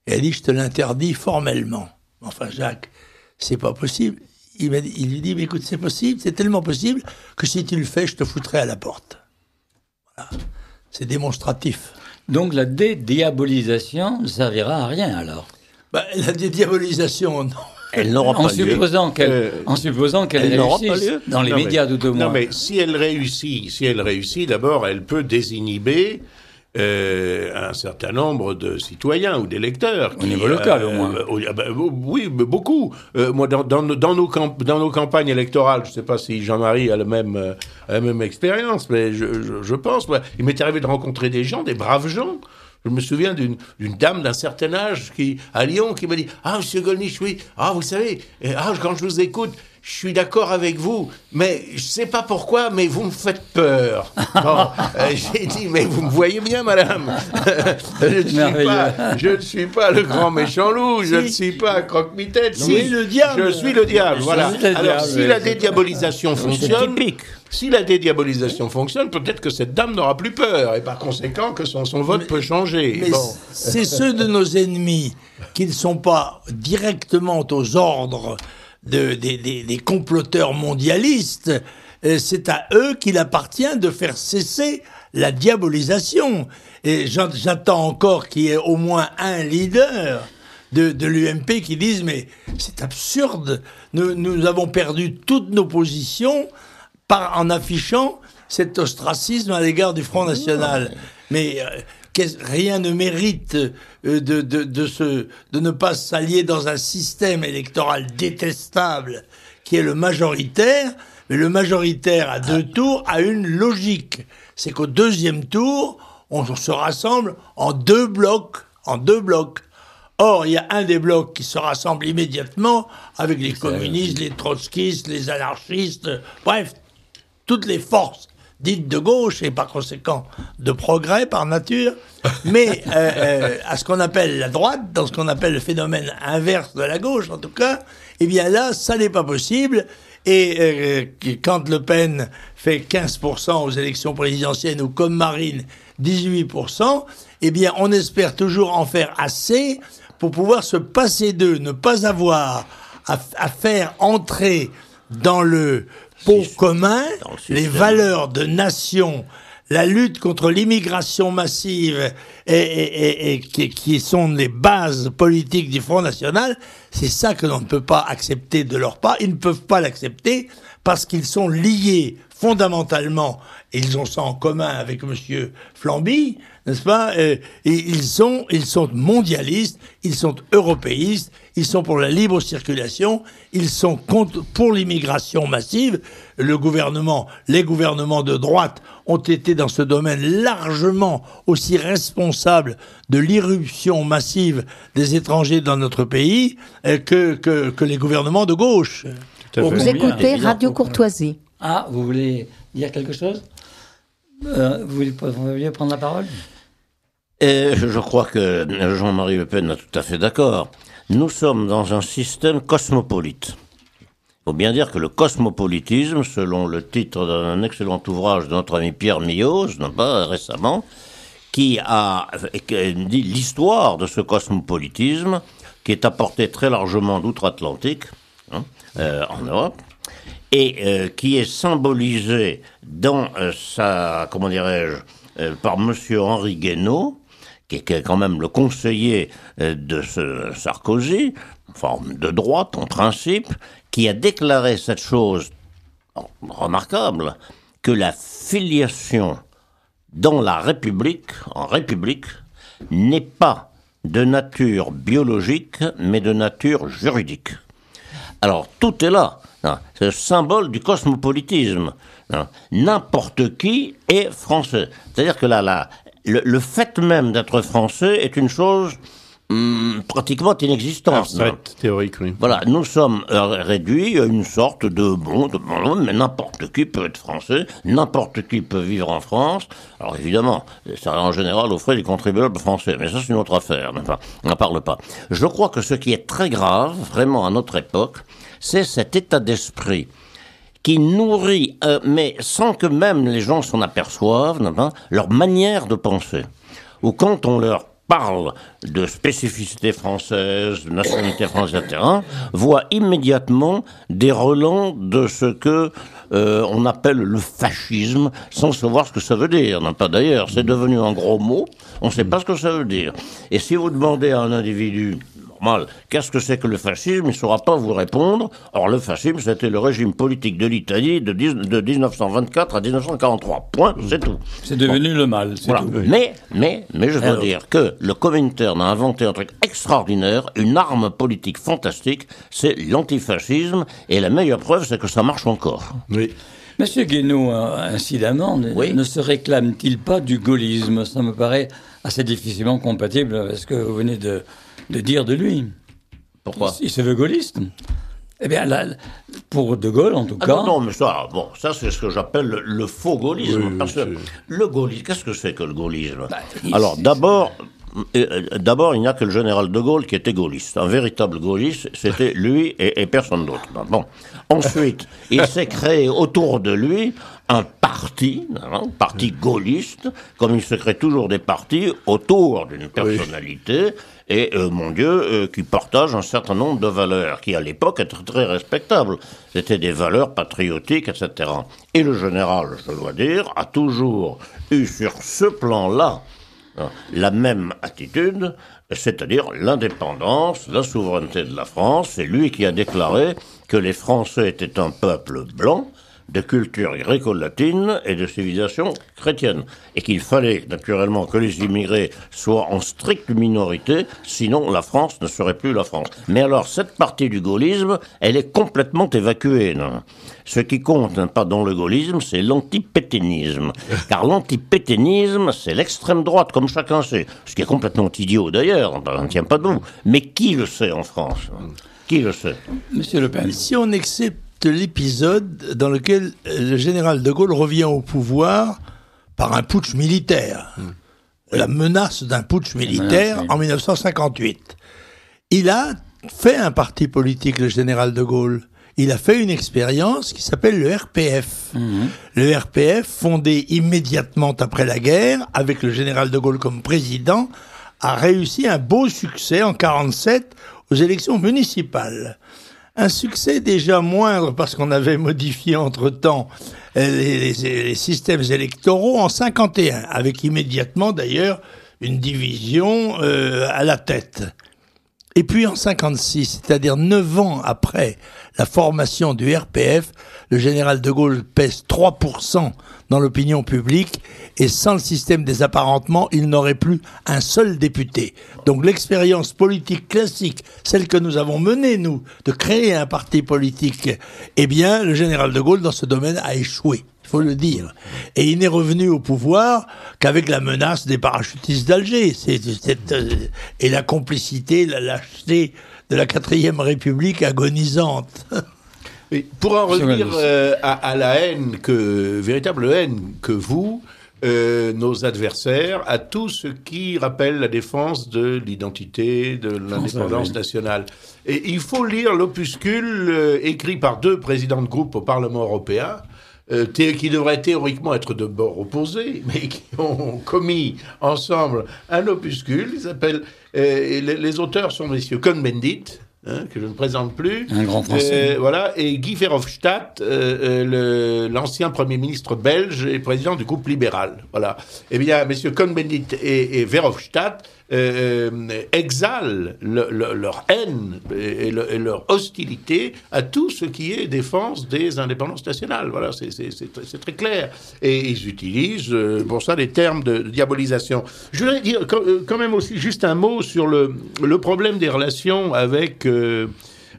Et elle dit, je te l'interdis formellement. Enfin, Jacques, c'est pas possible. Il, il lui dit, mais écoute, c'est possible, c'est tellement possible que si tu le fais, je te foutrai à la porte. Voilà. C'est démonstratif. Donc la dédiabolisation ne servira à rien alors bah, La dédiabolisation, non. Elle n'aura pas en supposant qu'elle, euh, en supposant qu'elle réussisse dans les médias de deux mois. Non, mais si elle réussit, si elle réussit, d'abord, elle peut désinhiber euh, un certain nombre de citoyens ou d'électeurs. Au niveau local, au moins. Euh, ah ben, oui, beaucoup. moi, dans, dans, dans, nos dans nos campagnes électorales, je ne sais pas si Jean-Marie a la même, la même expérience, mais je, je, je pense. il m'est arrivé de rencontrer des gens, des braves gens, je me souviens d'une dame d'un certain âge qui, à Lyon qui m'a dit Ah, monsieur Golnisch, oui, ah, vous savez, ah, quand je vous écoute, je suis d'accord avec vous, mais je sais pas pourquoi, mais vous me faites peur. Euh, j'ai dit, mais vous me voyez bien, madame. je, ne suis pas, je ne suis pas le grand méchant loup, je ne suis pas croque-mitaine. Si, le diable. Je suis le diable, voilà. Alors, si la dédiabolisation fonctionne, si la dédiabolisation fonctionne, peut-être que cette dame n'aura plus peur, et par conséquent que son, son vote peut changer. Mais c'est ceux de nos ennemis qui ne sont pas directement aux ordres de, des, des, comploteurs mondialistes, euh, c'est à eux qu'il appartient de faire cesser la diabolisation. Et j'attends encore qu'il y ait au moins un leader de, de l'UMP qui dise mais c'est absurde, nous, nous avons perdu toutes nos positions par, en affichant cet ostracisme à l'égard du Front National. Mais euh, rien ne mérite euh, de, de, de, de ne pas s'allier dans un système électoral détestable qui est le majoritaire, mais le majoritaire à deux tours a une logique. C'est qu'au deuxième tour, on se rassemble en deux blocs, en deux blocs. Or, il y a un des blocs qui se rassemble immédiatement avec les communistes, les trotskistes, les anarchistes, bref, toutes les forces dite de gauche et par conséquent de progrès par nature, mais euh, euh, à ce qu'on appelle la droite, dans ce qu'on appelle le phénomène inverse de la gauche en tout cas, eh bien là, ça n'est pas possible. Et euh, quand Le Pen fait 15% aux élections présidentielles ou comme Marine 18%, eh bien on espère toujours en faire assez pour pouvoir se passer d'eux, ne pas avoir à faire entrer dans le pour commun les valeurs de nation, la lutte contre l'immigration massive et, qui, sont les bases politiques du Front National, c'est ça que l'on ne peut pas accepter de leur part. Ils ne peuvent pas l'accepter parce qu'ils sont liés fondamentalement, et ils ont ça en commun avec Monsieur Flamby, n'est-ce pas? Ils sont, ils sont mondialistes, ils sont européistes, ils sont pour la libre circulation, ils sont contre, pour l'immigration massive. Le gouvernement, les gouvernements de droite ont été dans ce domaine largement aussi responsables de l'irruption massive des étrangers dans notre pays euh, que, que, les gouvernements de gauche. Vous écoutez Radio Courtoisie. Ah, vous voulez dire quelque chose? Euh, vous, voulez, prendre la parole? Je crois que Jean-Marie Le Pen est tout à fait d'accord. Nous sommes dans un système cosmopolite. Il faut bien dire que le cosmopolitisme, selon le titre d'un excellent ouvrage de notre ami Pierre Millot, non pas récemment, qui a dit l'histoire de ce cosmopolitisme, qui est apporté très largement d'outre-Atlantique, hein, euh, en Europe, et qui est symbolisé dans sa, comment dirais-je, par Monsieur Henri Guénaud, qui est quand même le conseiller de ce Sarkozy, forme de droite en principe, qui a déclaré cette chose remarquable, que la filiation dans la République, en République, n'est pas de nature biologique, mais de nature juridique. Alors, tout est là. C'est le symbole du cosmopolitisme. N'importe qui est français. C'est-à-dire que là, là le fait même d'être français est une chose Hmm, pratiquement inexistante. théorique, oui. Voilà, nous sommes euh, réduits à une sorte de bon, de bon, mais n'importe qui peut être français, n'importe qui peut vivre en France. Alors évidemment, ça en général aux frais des contribuables français, mais ça c'est une autre affaire. Enfin, on n'en parle pas. Je crois que ce qui est très grave, vraiment à notre époque, c'est cet état d'esprit qui nourrit, euh, mais sans que même les gens s'en aperçoivent, leur manière de penser. Ou quand on leur parle de spécificité française, de nationalité française, etc., voit immédiatement des relents de ce que euh, on appelle le fascisme, sans savoir ce que ça veut dire. Pas d'ailleurs, c'est devenu un gros mot, on ne sait pas ce que ça veut dire. Et si vous demandez à un individu Qu'est-ce que c'est que le fascisme? Il ne saura pas vous répondre. Or, le fascisme, c'était le régime politique de l'Italie de, 1924 à 1943. Point, c'est tout. C'est devenu le mal. Mais, mais, mais je veux dire que le Comintern a inventé un truc extraordinaire, une arme politique fantastique, c'est l'antifascisme, et la meilleure preuve, c'est que ça marche encore. Oui. Monsieur Guénaud, euh, incidemment, ne se réclame-t-il pas du gaullisme? Ça me paraît assez difficilement compatible avec ce que vous venez de, de dire de lui. Pourquoi il, se veut gaulliste. Eh bien, là, pour De Gaulle, en tout ah cas. Non, non, mais ça, bon, ça, c'est ce que j'appelle le, faux gaullisme. parce que le gaullisme, qu'est-ce que c'est que le gaullisme bah, Alors, d'abord, euh, D'abord, il n'y a que le général de Gaulle qui était gaulliste. Un véritable gaulliste, c'était lui et, personne d'autre. Bon. Ensuite, il s'est créé autour de lui un parti, un parti gaulliste, comme il se crée toujours des partis autour d'une personnalité et, euh, mon Dieu, euh, qui partage un certain nombre de valeurs qui, à l'époque, étaient très respectables. C'était des valeurs patriotiques, etc. Et le général, je dois dire, a toujours eu sur ce plan-là hein, la même attitude, c'est-à-dire l'indépendance, la souveraineté de la France. C'est lui qui a déclaré que les Français étaient un peuple blanc, de culture gréco-latine et de civilisation chrétienne. Et qu'il fallait naturellement que les immigrés soient en stricte minorité, sinon la France ne serait plus la France. Mais alors, cette partie du gaullisme, elle est complètement évacuée. Ce qui compte pas dans le gaullisme, c'est l'antipéténisme. Car l'antipéténisme, c'est l'extrême droite, comme chacun sait. Ce qui est complètement idiot d'ailleurs, on ne tient pas debout. Mais qui le sait en France? Qui le sait? Monsieur Le Pen. Si on accepte l'épisode dans lequel le général de Gaulle revient au pouvoir par un putsch militaire. Hmm. La menace d'un putsch militaire en 1958. Il a fait un parti politique, le général de Gaulle. Il a fait une expérience qui s'appelle le RPF. Hmm. Le RPF, fondé immédiatement après la guerre, avec le général de Gaulle comme président, a réussi un beau succès en 47 aux élections municipales un succès déjà moindre parce qu'on avait modifié entre-temps les, systèmes électoraux en 51, avec immédiatement d'ailleurs une division euh, à la tête. Et puis en 56, c'est-à-dire neuf ans après la formation du RPF, le général de Gaulle pèse 3% dans l'opinion publique et sans le système des apparentements, il n'aurait plus un seul député. Donc l'expérience politique classique, celle que nous avons menée, nous, de créer un parti politique, eh bien, le général de Gaulle, dans ce domaine, a échoué faut le dire. Et il n'est revenu au pouvoir qu'avec la menace des parachutistes d'Alger. Euh, et la complicité, la lâcheté de la quatrième République agonisante. pour en revenir euh, à, la haine, que, véritable haine que vous, euh, nos adversaires, à tout ce qui rappelle la défense de l'identité, de l'indépendance nationale. Et il faut lire l'opuscule écrit par deux présidents de groupe au Parlement européen, euh, qui devraient théoriquement être de bord opposé, mais qui ont commis ensemble un opuscule. Ils s'appellent, euh, les, auteurs sont messieurs Cohn-Bendit Hein, que je ne présente plus. Un grand français. Euh, voilà, et Guy Verhofstadt, euh, l'ancien Premier ministre belge et président du groupe libéral. Voilà. Eh bien, messieurs Cohn-Bendit et, et Verhofstadt euh, euh, exhalent leur haine et, leur hostilité à tout ce qui est défense des indépendances nationales. Voilà, c'est très clair. Et ils utilisent euh, pour ça des termes de, diabolisation. Je voudrais dire quand, même aussi juste un mot sur le, problème des relations avec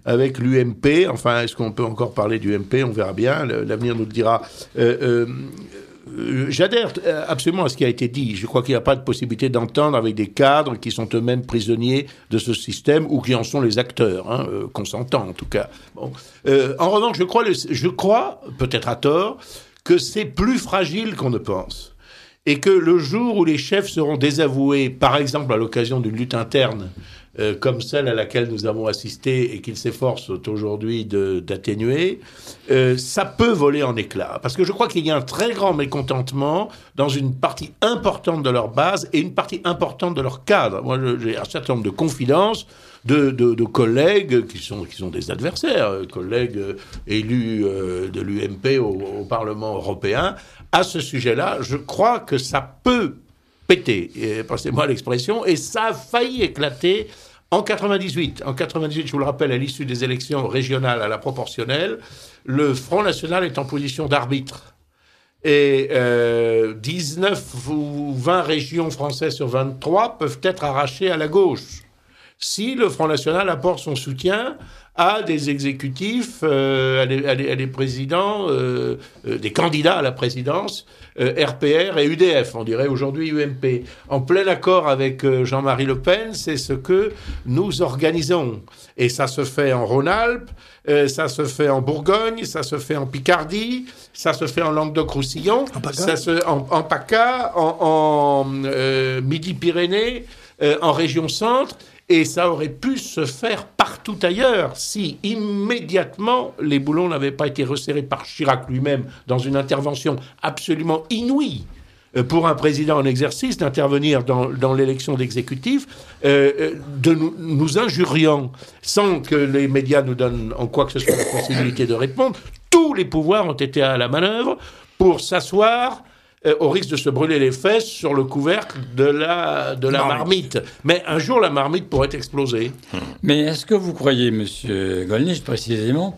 avec l'UMP. Enfin, est-ce qu'on peut encore parler du MP On verra bien. L'avenir nous le dira. J'adhère euh, absolument à ce qui a été dit. Je crois qu'il n'y a pas de possibilité d'entendre avec des cadres qui sont eux-mêmes prisonniers de ce système ou qui en sont les acteurs, hein, euh, consentants en tout cas. En revanche, je crois peut-être à tort, que c'est plus fragile qu'on ne pense. Et que le jour où les chefs seront désavoués, par exemple à l'occasion d'une lutte interne, euh, comme celle à laquelle nous avons assisté et qu'ils s'efforcent aujourd'hui d'atténuer, euh, ça peut voler en éclats. Parce que je crois qu'il y a un très grand mécontentement dans une partie importante de leur base et une partie importante de leur cadre. Moi, j'ai un certain nombre de confidences de, collègues qui sont, qui sont des adversaires, euh, collègues élus de l'UMP au, au Parlement européen. À ce sujet-là, je crois que ça peut pété, passez-moi l'expression, et ça a failli éclater en 98. En 98, je vous le rappelle, à l'issue des élections régionales à la proportionnelle, le Front National est en position d'arbitre. Et 19 euh, ou 20 régions françaises sur 23 peuvent être arrachées à la gauche. Si le Front National apporte son soutien à des exécutifs, euh, à, des, présidents, euh, des candidats à la présidence RPR euh, et UDF, on dirait aujourd'hui UMP. En plein accord avec euh, Jean-Marie Le Pen, c'est ce que nous organisons. Et ça se fait en Rhône-Alpes, euh, ça se fait en Bourgogne, ça se fait en Picardie, ça se fait en Languedoc-Roussillon, ça se, en, en PACA, en, Midi-Pyrénées, en région centre et ça aurait pu se faire partout ailleurs si immédiatement les boulons n'avaient pas été resserrés par Chirac lui-même dans une intervention absolument inouïe euh, pour un président en exercice d'intervenir dans, l'élection d'exécutif, euh, euh, de nous, nous, injuriant sans que les médias nous donnent en quoi que ce soit la possibilité de répondre. Tous les pouvoirs ont été à la manœuvre pour s'asseoir au risque de se brûler les fesses sur le couvercle de la, de la marmite. Mais un jour, la marmite pourrait exploser. Mais est-ce que vous croyez, Monsieur Golnisch, précisément,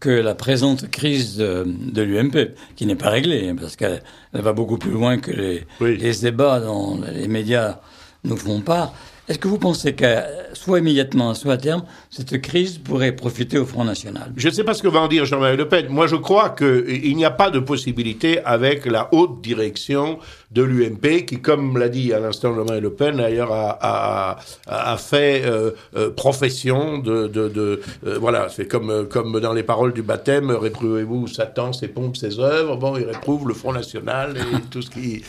que la présente crise de, de l'UMP, qui n'est pas réglée, hein, parce qu'elle va beaucoup plus loin que les, les débats dans les médias nous font part, est-ce que vous pensez que, soit immédiatement, soit à terme, cette crise pourrait profiter au Front National? Je ne sais pas ce que va en dire Jean-Marie Le Pen. Moi, je crois qu'il n'y a pas de possibilité avec la haute direction de l'UMP, qui, comme l'a dit à l'instant Jean-Marie Le Pen, d'ailleurs, a, a, fait euh, euh, profession de... de, de euh, voilà, c'est comme, comme dans les paroles du baptême, réprouvez-vous Satan, ses pompes, ses œuvres. Bon, il réprouve le Front National et tout ce qui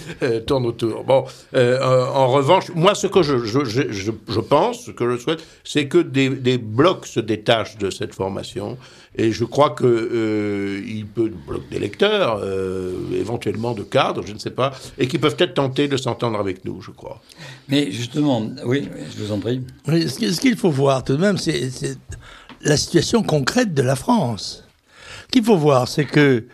tourne autour. Bon, en revanche, moi, ce que je, je je, pense, ce que je souhaite, c'est que des, blocs se détachent de cette formation. Et je crois que euh, il peut blocs d'électeurs, euh, éventuellement de cadres, je ne sais pas, et qui peuvent être tentés de s'entendre avec nous, je crois. Mais justement, oui, je vous en prie. ce qu'il faut voir tout de même, c'est la situation concrète de la France. Ce qu'il faut voir, c'est que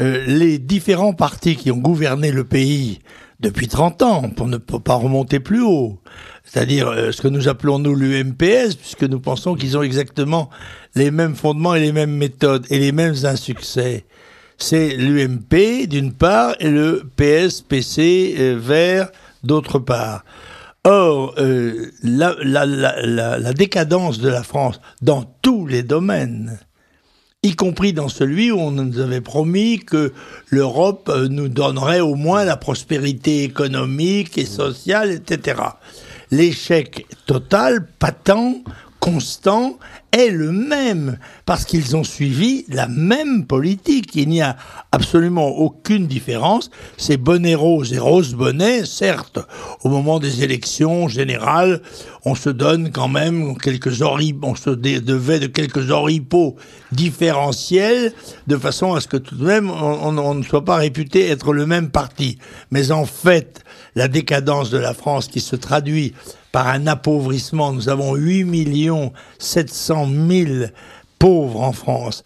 euh, les différents partis qui ont gouverné le pays depuis 30 ans, pour ne pas remonter plus haut, c'est-à-dire euh, ce que nous appelons nous l'UMPS, puisque nous pensons qu'ils ont exactement les mêmes fondements et les mêmes méthodes et les mêmes insuccès. C'est l'UMP d'une part et le PSPC euh, vert d'autre part. Or, euh, la, la, la, la, décadence de la France dans tous les domaines, y compris dans celui où on nous avait promis que l'Europe nous donnerait au moins la prospérité économique et sociale, etc l'échec total, patent, constant, est le même, parce qu'ils ont suivi la même politique. Il n'y a absolument aucune différence. C'est bonnet rose et rose bonnet, certes, au moment des élections générales, on se donne quand même quelques oripeaux, on se devait de quelques oripeaux différentiels, de façon à ce que tout de même on ne soit pas réputé être le même parti. Mais en fait, la décadence de la France qui se traduit par un appauvrissement. Nous avons 8 millions 700 000 pauvres en France.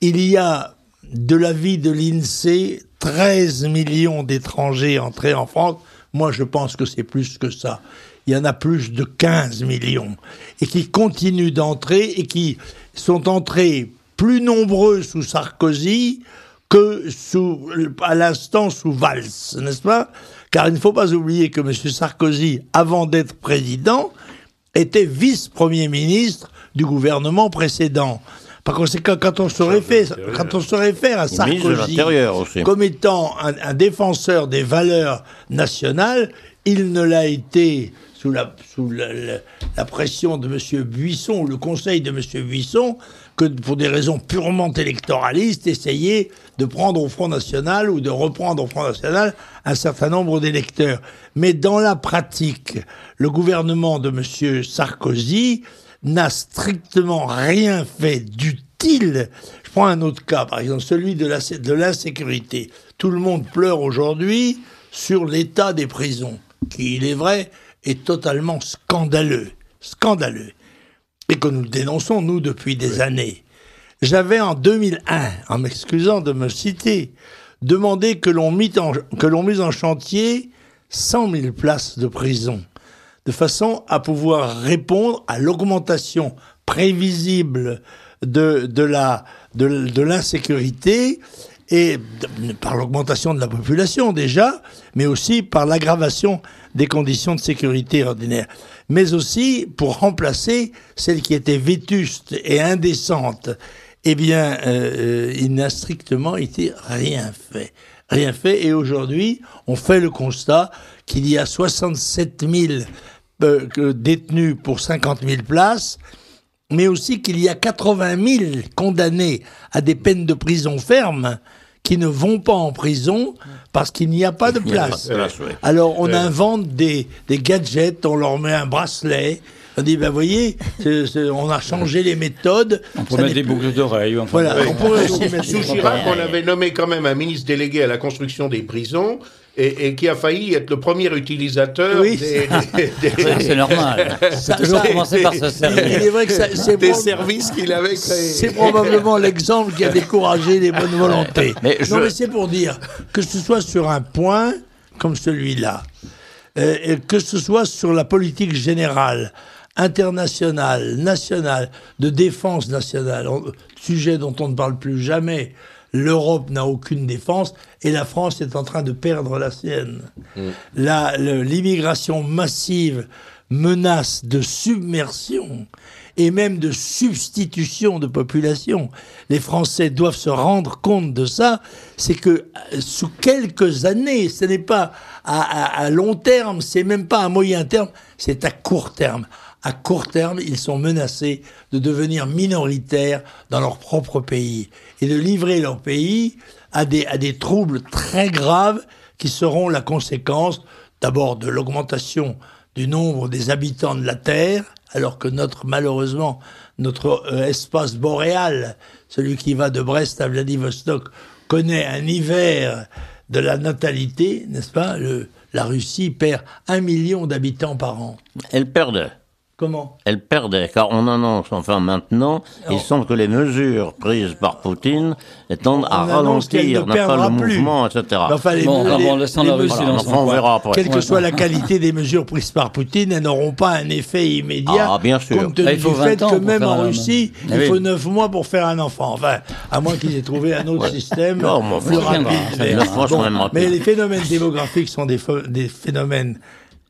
Il y a, de la vie de l'INSEE, 13 millions d'étrangers entrés en France. Moi, je pense que c'est plus que ça. Il y en a plus de 15 millions. Et qui continuent d'entrer et qui sont entrés plus nombreux sous Sarkozy que sous, à l'instant sous Valls, n'est-ce pas? Car il ne faut pas oublier que M. Sarkozy, avant d'être président, était vice-premier ministre du gouvernement précédent. Par conséquent, quand on se réfère, quand on se réfère à Sarkozy comme étant un, défenseur des valeurs nationales, il ne l'a été sous la, sous la, pression de M. Buisson, ou le conseil de M. Buisson, que pour des raisons purement électoralistes, essayer de prendre au Front National ou de reprendre au Front National un certain nombre d'électeurs. Mais dans la pratique, le gouvernement de M. Sarkozy n'a strictement rien fait d'utile. Je prends un autre cas, par exemple celui de l'insécurité. Tout le monde pleure aujourd'hui sur l'état des prisons, qui, il est vrai, est totalement scandaleux. Scandaleux. Et que nous dénonçons, nous, depuis des années. J'avais en 2001, en m'excusant de me citer, demandé que l'on mette en, chantier 100 000 places de prison de façon à pouvoir répondre à l'augmentation prévisible de, de la de, de l'insécurité et par l'augmentation de la population déjà, mais aussi par l'aggravation des conditions de sécurité ordinaires, mais aussi pour remplacer celles qui étaient vétustes et indécentes. Eh bien, euh, euh, il n'a strictement été rien fait. Rien fait. Et aujourd'hui, on fait le constat qu'il y a 67 000 euh, détenus pour 50 000 places, mais aussi qu'il y a 80 000 condamnés à des peines de prison ferme qui ne vont pas en prison parce qu'il n'y a pas de place. Alors on invente des, des gadgets, on leur met un bracelet, on dit, ben voyez, on a changé les méthodes. On peut mettre des boucles d'oreilles. voilà, on pourrait aussi mettre Sous Chirac, on avait nommé quand même un ministre délégué à la construction des prisons et, qui a failli être le premier utilisateur oui. des, C'est normal. Ça, toujours commencé par ce service. Il est vrai que c'est des services qu'il avait créés. C'est probablement l'exemple qui a découragé les bonnes volontés. Mais Non, mais c'est pour dire que ce soit sur un point comme celui-là, euh, que ce soit sur la politique générale, internationale, nationale, de défense nationale, sujet dont on ne parle plus jamais, l'Europe n'a aucune défense et la France est en train de perdre la sienne. Mm. L'immigration massive menace de submersion et même de substitution de population. Les Français doivent se rendre compte de ça. C'est que euh, sous quelques années, ce n'est pas à long terme, c'est même pas à moyen terme, c'est à court terme à court terme, ils sont menacés de devenir minoritaires dans leur propre pays et de livrer leur pays à des, à des troubles très graves qui seront la conséquence d'abord de l'augmentation du nombre des habitants de la Terre, alors que notre, malheureusement, notre euh, espace boréal, celui qui va de Brest à Vladivostok, connaît un hiver de la natalité, n'est-ce pas? La Russie perd un million d'habitants par an. Elle perd Comment Elle perdait, car on annonce, enfin maintenant, il semble que les mesures prises par Poutine tendent à ralentir, n'a pas le mouvement, etc. Enfin, les, bon, on verra après. Quelle que soit la qualité des mesures prises par Poutine, elles n'auront pas un effet immédiat. Ah, bien sûr. Compte tenu ah, du fait que même en Russie, il faut 9 mois pour faire un enfant. Enfin, à moins qu'ils aient trouvé un autre système plus rapide. Mais, les phénomènes démographiques sont des, des phénomènes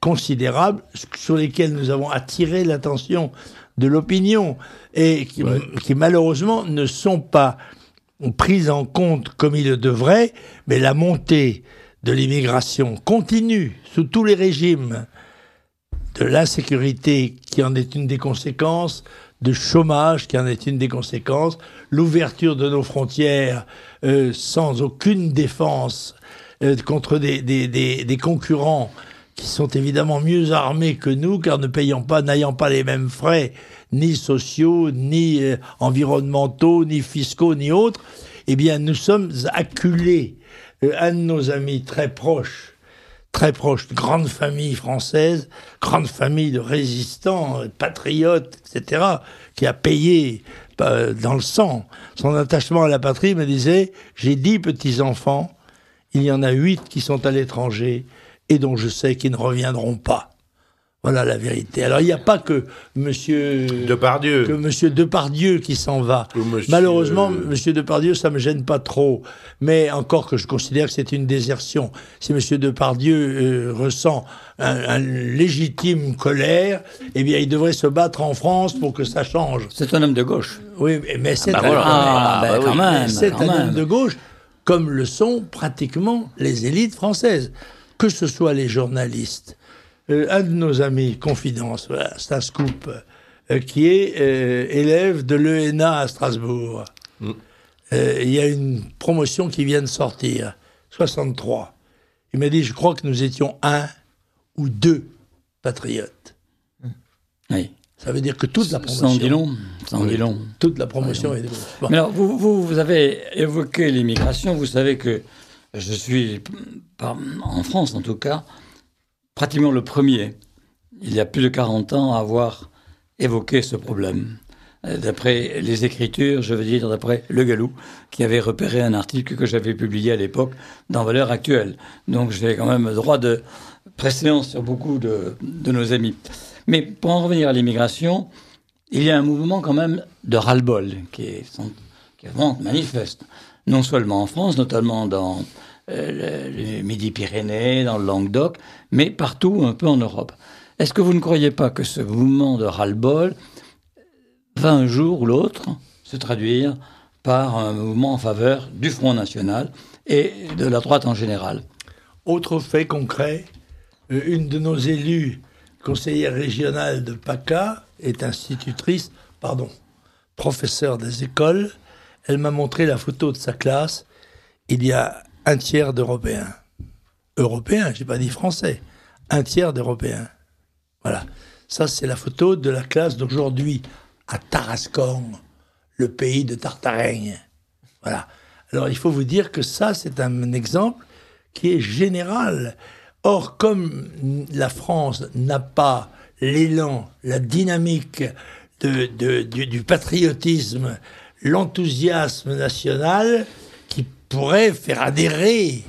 considérables sur lesquels nous avons attiré l'attention de l'opinion et qui, malheureusement ne sont pas prises en compte comme il le devrait, mais la montée de l'immigration continue sous tous les régimes, de l'insécurité qui en est une des conséquences, de chômage qui en est une des conséquences, l'ouverture de nos frontières euh, sans aucune défense euh, contre des, des, des, des concurrents qui sont évidemment mieux armés que nous, car ne payant pas, n'ayant pas les mêmes frais, ni sociaux, ni euh, environnementaux, ni fiscaux, ni autres, eh bien, nous sommes acculés. Euh, un de nos amis très proches, très proche, grande famille française, grande famille de résistants, de patriotes, etc., qui a payé euh, dans le sang son attachement à la patrie, me disait, j'ai dix petits-enfants, il y en a huit qui sont à l'étranger, et dont je sais qu'ils ne reviendront pas. Voilà la vérité. Alors il n'y a pas que Monsieur Depardieu, que Monsieur Depardieu qui s'en va. Malheureusement, Monsieur Depardieu, ça me gêne pas trop. Mais encore que je considère que c'est une désertion. Si Monsieur Depardieu euh, ressent un, légitime colère, eh bien, il devrait se battre en France pour que ça change. C'est un homme de gauche. Oui, mais c'est un, homme de gauche, comme le sont pratiquement les élites françaises, que ce soit les journalistes euh, un de nos amis, confidence, c'est un scoop, euh, qui est euh, élève de l'ENA à Strasbourg. Mm. Il y a une promotion qui vient de sortir, 63. Il m'a dit, je crois que nous étions un ou deux patriotes. Oui. Ça veut dire que toute la promotion. Sans dit long. Sans dit long. Toute la promotion est de Mais alors, vous, vous, vous avez évoqué l'immigration. Vous savez que je suis, en France en tout cas, pratiquement le premier, il y a plus de 40 ans, à avoir évoqué ce problème. Euh, d'après les écritures, je veux dire d'après Le Galou, qui avait repéré un article que j'avais publié à l'époque dans Valeurs Actuelles. Donc j'ai quand même droit de préséance sur beaucoup de, nos amis. Mais pour en revenir à l'immigration, il y a un mouvement quand même de ras-le-bol qui est, qui est vraiment manifeste. Non seulement en France, notamment dans euh, les Midi-Pyrénées, dans le Languedoc, mais partout un peu en Europe. Est-ce que vous ne croyez pas que ce mouvement de ras-le-bol va un jour ou l'autre se traduire par un mouvement en faveur du Front National et de la droite en général? Autre fait concret, euh, une de nos élus, conseillère régionale de PACA, est institutrice, pardon, professeure des écoles. Elle m'a montré la photo de sa classe. Il y a un tiers d'Européens. Européens, j'ai pas dit français. Un tiers d'Européens. Voilà. Ça, c'est la photo de la classe d'aujourd'hui à Tarascon, le pays de Tartareigne. Voilà. Alors, il faut vous dire que ça, c'est un exemple qui est général. Or, comme la France n'a pas l'élan, la dynamique du, patriotisme, l'enthousiasme national, pourrait faire adhérer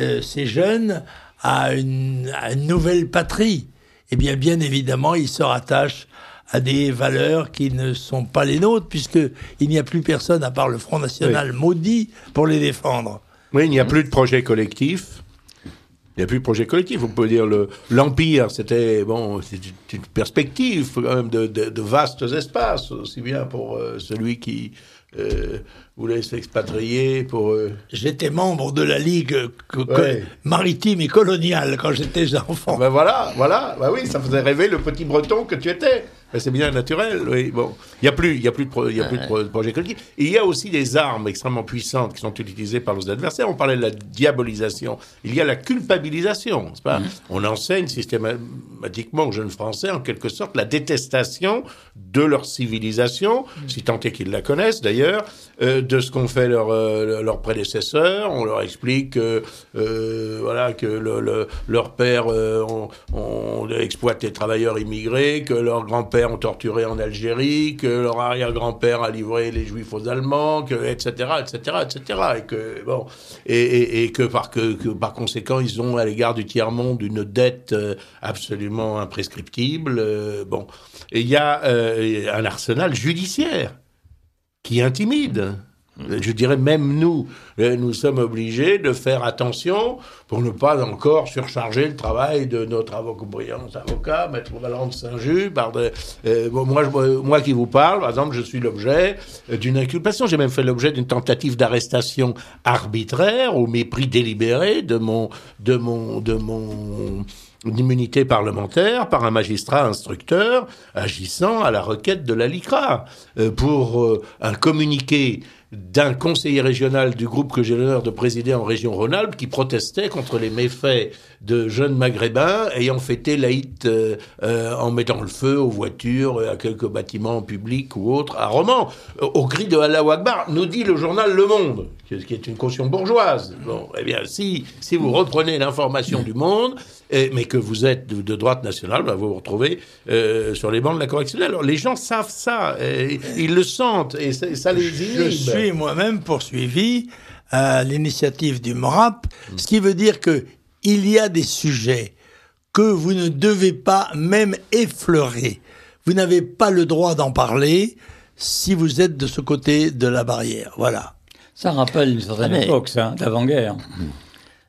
euh, ces jeunes à une, nouvelle patrie. Eh bien, bien évidemment, ils se rattachent à des valeurs qui ne sont pas les nôtres, puisqu'il n'y a plus personne à part le Front National maudit pour les défendre. Oui, il n'y a plus de projet collectif. Il n'y a plus de projet collectif. On peut dire l'empire, c'était bon, une perspective quand même de, vastes espaces, aussi bien pour euh, celui qui euh, voulait s'expatrier pour... Euh, j'étais membre de la Ligue maritime et coloniale quand j'étais enfant. Ben voilà, voilà, ben oui, ça faisait rêver le petit breton que tu étais. Ben c'est bien naturel, oui. Bon, il n'y a plus, il y a plus de, il y a plus de projet collectif. il y a aussi des armes extrêmement puissantes qui sont utilisées par nos adversaires. On parlait de la diabolisation. Il y a la culpabilisation, pas? Mmh. On enseigne systématiquement aux jeunes Français, en quelque sorte, la détestation de leur civilisation, mmh. si tant est qu'ils la connaissent d'ailleurs, euh, de ce qu'ont fait leurs euh, leurs prédécesseurs. On leur explique que euh, voilà que le, leurs pères ont, ont, exploité les travailleurs immigrés, que leurs ont torturé en Algérie, que leur arrière-grand-père a livré les Juifs aux Allemands, etc etc etc et que bon et, que par que, par conséquent ils ont à l'égard du tiers monde une dette absolument imprescriptible. bon, et il y a un arsenal judiciaire qui intimide. Je dirais même nous, euh, nous sommes obligés de faire attention pour ne pas encore surcharger le travail de notre avocat, brillant avocat, maître Valente Saint-Just. Euh, moi, moi qui vous parle, par exemple, je suis l'objet d'une inculpation. J'ai même fait l'objet d'une tentative d'arrestation arbitraire au mépris délibéré de mon, de mon, de mon d'immunité parlementaire par un magistrat instructeur agissant à la requête de la LICRA euh, pour euh, un communiqué d'un conseiller régional du groupe que j'ai l'honneur de présider en région Rhône-Alpes qui protestait contre les méfaits de jeunes maghrébins ayant fêté l'Aït euh, euh, en mettant le feu aux voitures, à quelques bâtiments publics ou autres, à Romans, au cri de Allah Akbar, nous dit le journal Le Monde, qui est une caution bourgeoise. Bon, eh bien, si, si vous reprenez l'information du Monde, mais que vous êtes de, droite nationale, bah, vous vous retrouvez euh, sur les bancs de la correctionnelle. Alors, les gens savent ça, ils le sentent, et ça, les inhibe. Je suis moi-même poursuivi à l'initiative du MRAP, ce qui veut dire que il y a des sujets que vous ne devez pas même effleurer. Vous n'avez pas le droit d'en parler si vous êtes de ce côté de la barrière. Voilà. Ça rappelle une certaine ah, époque, ça, d'avant-guerre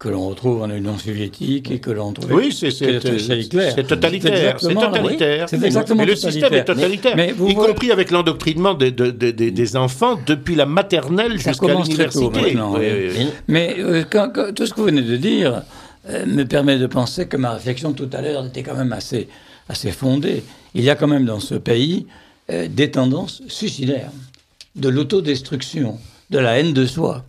que l'on retrouve en Union soviétique et que l'on trouve. Oui, c'est totalitaire. C'est totalitaire. C'est exactement Mais le système est totalitaire, y compris avec l'endoctrinement des, des, enfants depuis la maternelle jusqu'à l'université. Mais euh, tout ce que vous venez de dire euh, me permet de penser que ma réflexion tout à l'heure était quand même assez, assez fondée. Il y a quand même dans ce pays euh, des tendances suicidaires, de l'autodestruction, de la haine de soi.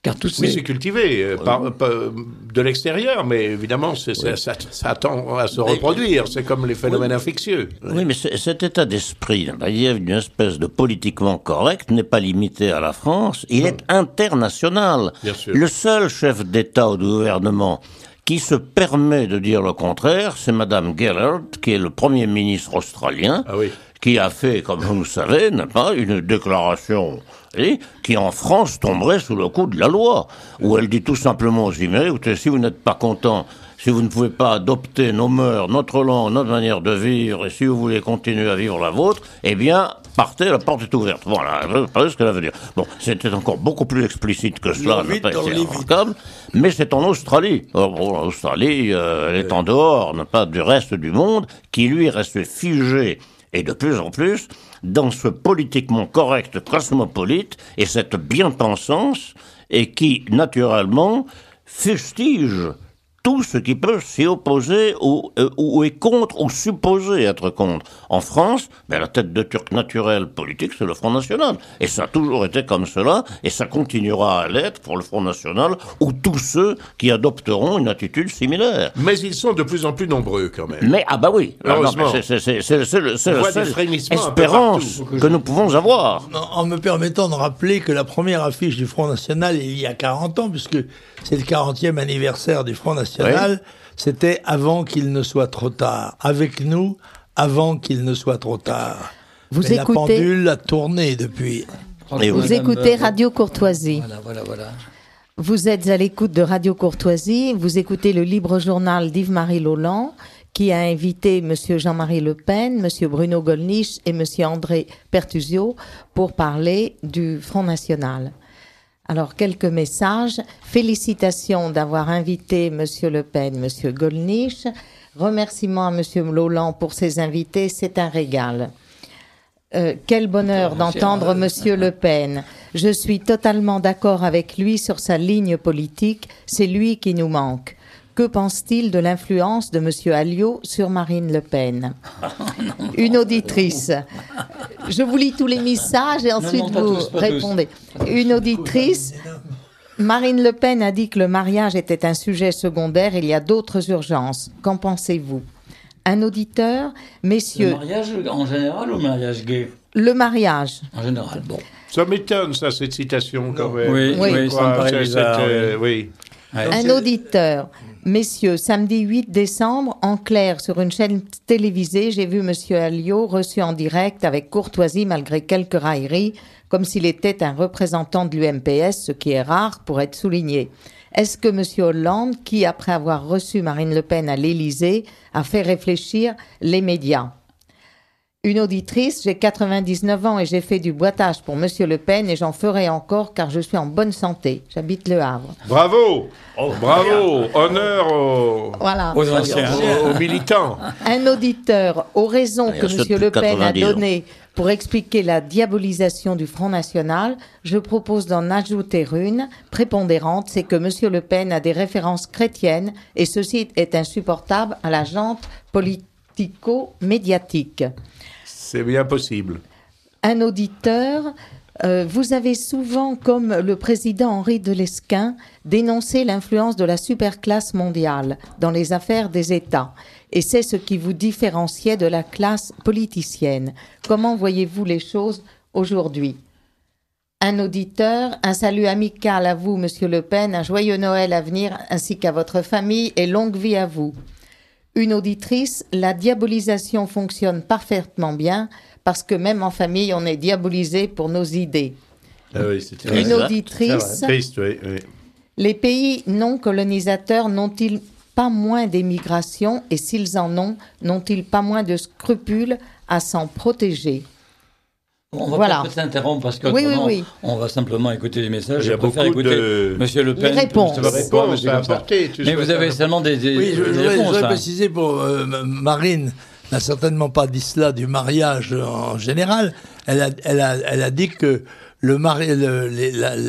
Car tout oui, c'est cultivé euh, par, de l'extérieur, mais évidemment, ça, ça, tend à se reproduire. C'est comme les phénomènes infectieux. Oui, mais cet état d'esprit, il y a une espèce de politiquement correct, n'est pas limité à la France, il est international. Le seul chef d'État ou de gouvernement qui se permet de dire le contraire, c'est Madame Gellert, qui est le Premier ministre australien, ah qui a fait, comme vous le savez, pas, une déclaration et qui en France tomberait sous le coup de la loi, où elle dit tout simplement aux Immigrés, écoutez, si vous n'êtes pas content, si vous ne pouvez pas adopter nos mœurs, notre langue, notre manière de vivre, et si vous voulez continuer à vivre la vôtre, eh bien, partez, la porte est ouverte. Voilà, c'est ce qu'elle veut dire. Bon, c'était encore beaucoup plus explicite que cela, mais c'est en Australie. En Australie, euh, elle est en dehors, pas du reste du monde, qui lui reste figé et de plus en plus dans ce politiquement correct cosmopolite et cette bien-pensance et qui, naturellement, fustige tout ce qui peut s'y opposer ou, euh, ou, est contre ou supposé être contre. En France, ben, la tête de Turc naturel politique, c'est le Front National. Et ça a toujours été comme cela, et ça continuera à l'être pour le Front National ou tous ceux qui adopteront une attitude similaire. Mais ils sont de plus en plus nombreux quand même. Mais, ah bah oui, c'est la seule espérance que nous pouvons avoir. En me permettant de rappeler que la première affiche du Front National, il y a 40 ans, puisque c'est le 40e anniversaire du Front National, c'était avant qu'il ne soit trop tard. Avec nous, avant qu'il ne soit trop tard. Vous écoutez... La pendule a tourné depuis. vous écoutez Radio Courtoisie. Voilà, voilà, voilà. Vous êtes à l'écoute de Radio Courtoisie. Vous écoutez le libre journal d'Yves-Marie Lolland qui a invité M. Jean-Marie Le Pen, M. Bruno Gollnisch et M. André Pertusio pour parler du Front National. Alors, quelques messages. Félicitations d'avoir invité Monsieur Le Pen, Monsieur Golnisch. Remerciements à Monsieur Loland pour ses invités. C'est un régal. Euh, quel bonheur d'entendre Monsieur Le Pen. Je suis totalement d'accord avec lui sur sa ligne politique. C'est lui qui nous manque. Que pense-t-il de l'influence de M. Alliot sur Marine Le Pen Une auditrice. Je vous lis tous les messages et ensuite vous répondez. Une auditrice. Marine Le Pen a dit que le mariage était un sujet secondaire. Il y a d'autres urgences. Qu'en pensez-vous? Un auditeur, messieurs. Le mariage en général ou le mariage gay? Le mariage. En général, bon. Ça m'étonne, ça, cette citation, quand même. Oui, oui, ça me paraît bizarre, oui. Un auditeur. Messieurs, samedi 8 décembre, en clair, sur une chaîne télévisée, j'ai vu Monsieur Alliot reçu en direct avec courtoisie malgré quelques railleries, comme s'il était un représentant de l'UMPS, ce qui est rare pour être souligné. Est-ce que Monsieur Hollande, qui après avoir reçu Marine Le Pen à l'Élysée, a fait réfléchir les médias? Une auditrice, j'ai 99 ans et j'ai fait du boitage pour Monsieur Le Pen et j'en ferai encore car je suis en bonne santé. J'habite Le Havre. Bravo oh, Bravo Honneur aux, voilà. aux, militants. Un auditeur, aux raisons que Monsieur Le Pen a données pour expliquer la diabolisation du Front National, je propose d'en ajouter une prépondérante, c'est que Monsieur Le Pen a des références chrétiennes et ceci est insupportable à la jante politico-médiatique. C'est bien possible. Un auditeur, euh, vous avez souvent, comme le président Henri de Lesquin, dénoncé l'influence de la superclasse mondiale dans les affaires des États. Et c'est ce qui vous différenciait de la classe politicienne. Comment voyez-vous les choses aujourd'hui? Un auditeur, un salut amical à vous, Monsieur Le Pen, un joyeux Noël à venir, ainsi qu'à votre famille, et longue vie à vous. Une auditrice, la diabolisation fonctionne parfaitement bien, parce que même en famille, on est diabolisé pour nos idées. Ah Une auditrice, les pays non colonisateurs n'ont-ils pas moins d'émigration, et s'ils en ont, n'ont-ils pas moins de scrupules à s'en protéger? On va voilà. peut-être s'interrompre parce que on va simplement écouter les messages. Je préfère écouter de... Monsieur Le Pen. Réponse. Mais vous avez seulement des, des Oui, je, voudrais, préciser pour euh, Marine n'a certainement pas dit cela du mariage en général. Elle a, elle a, elle a dit que le mari,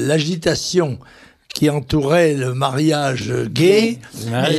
l'agitation qui entourait le mariage gay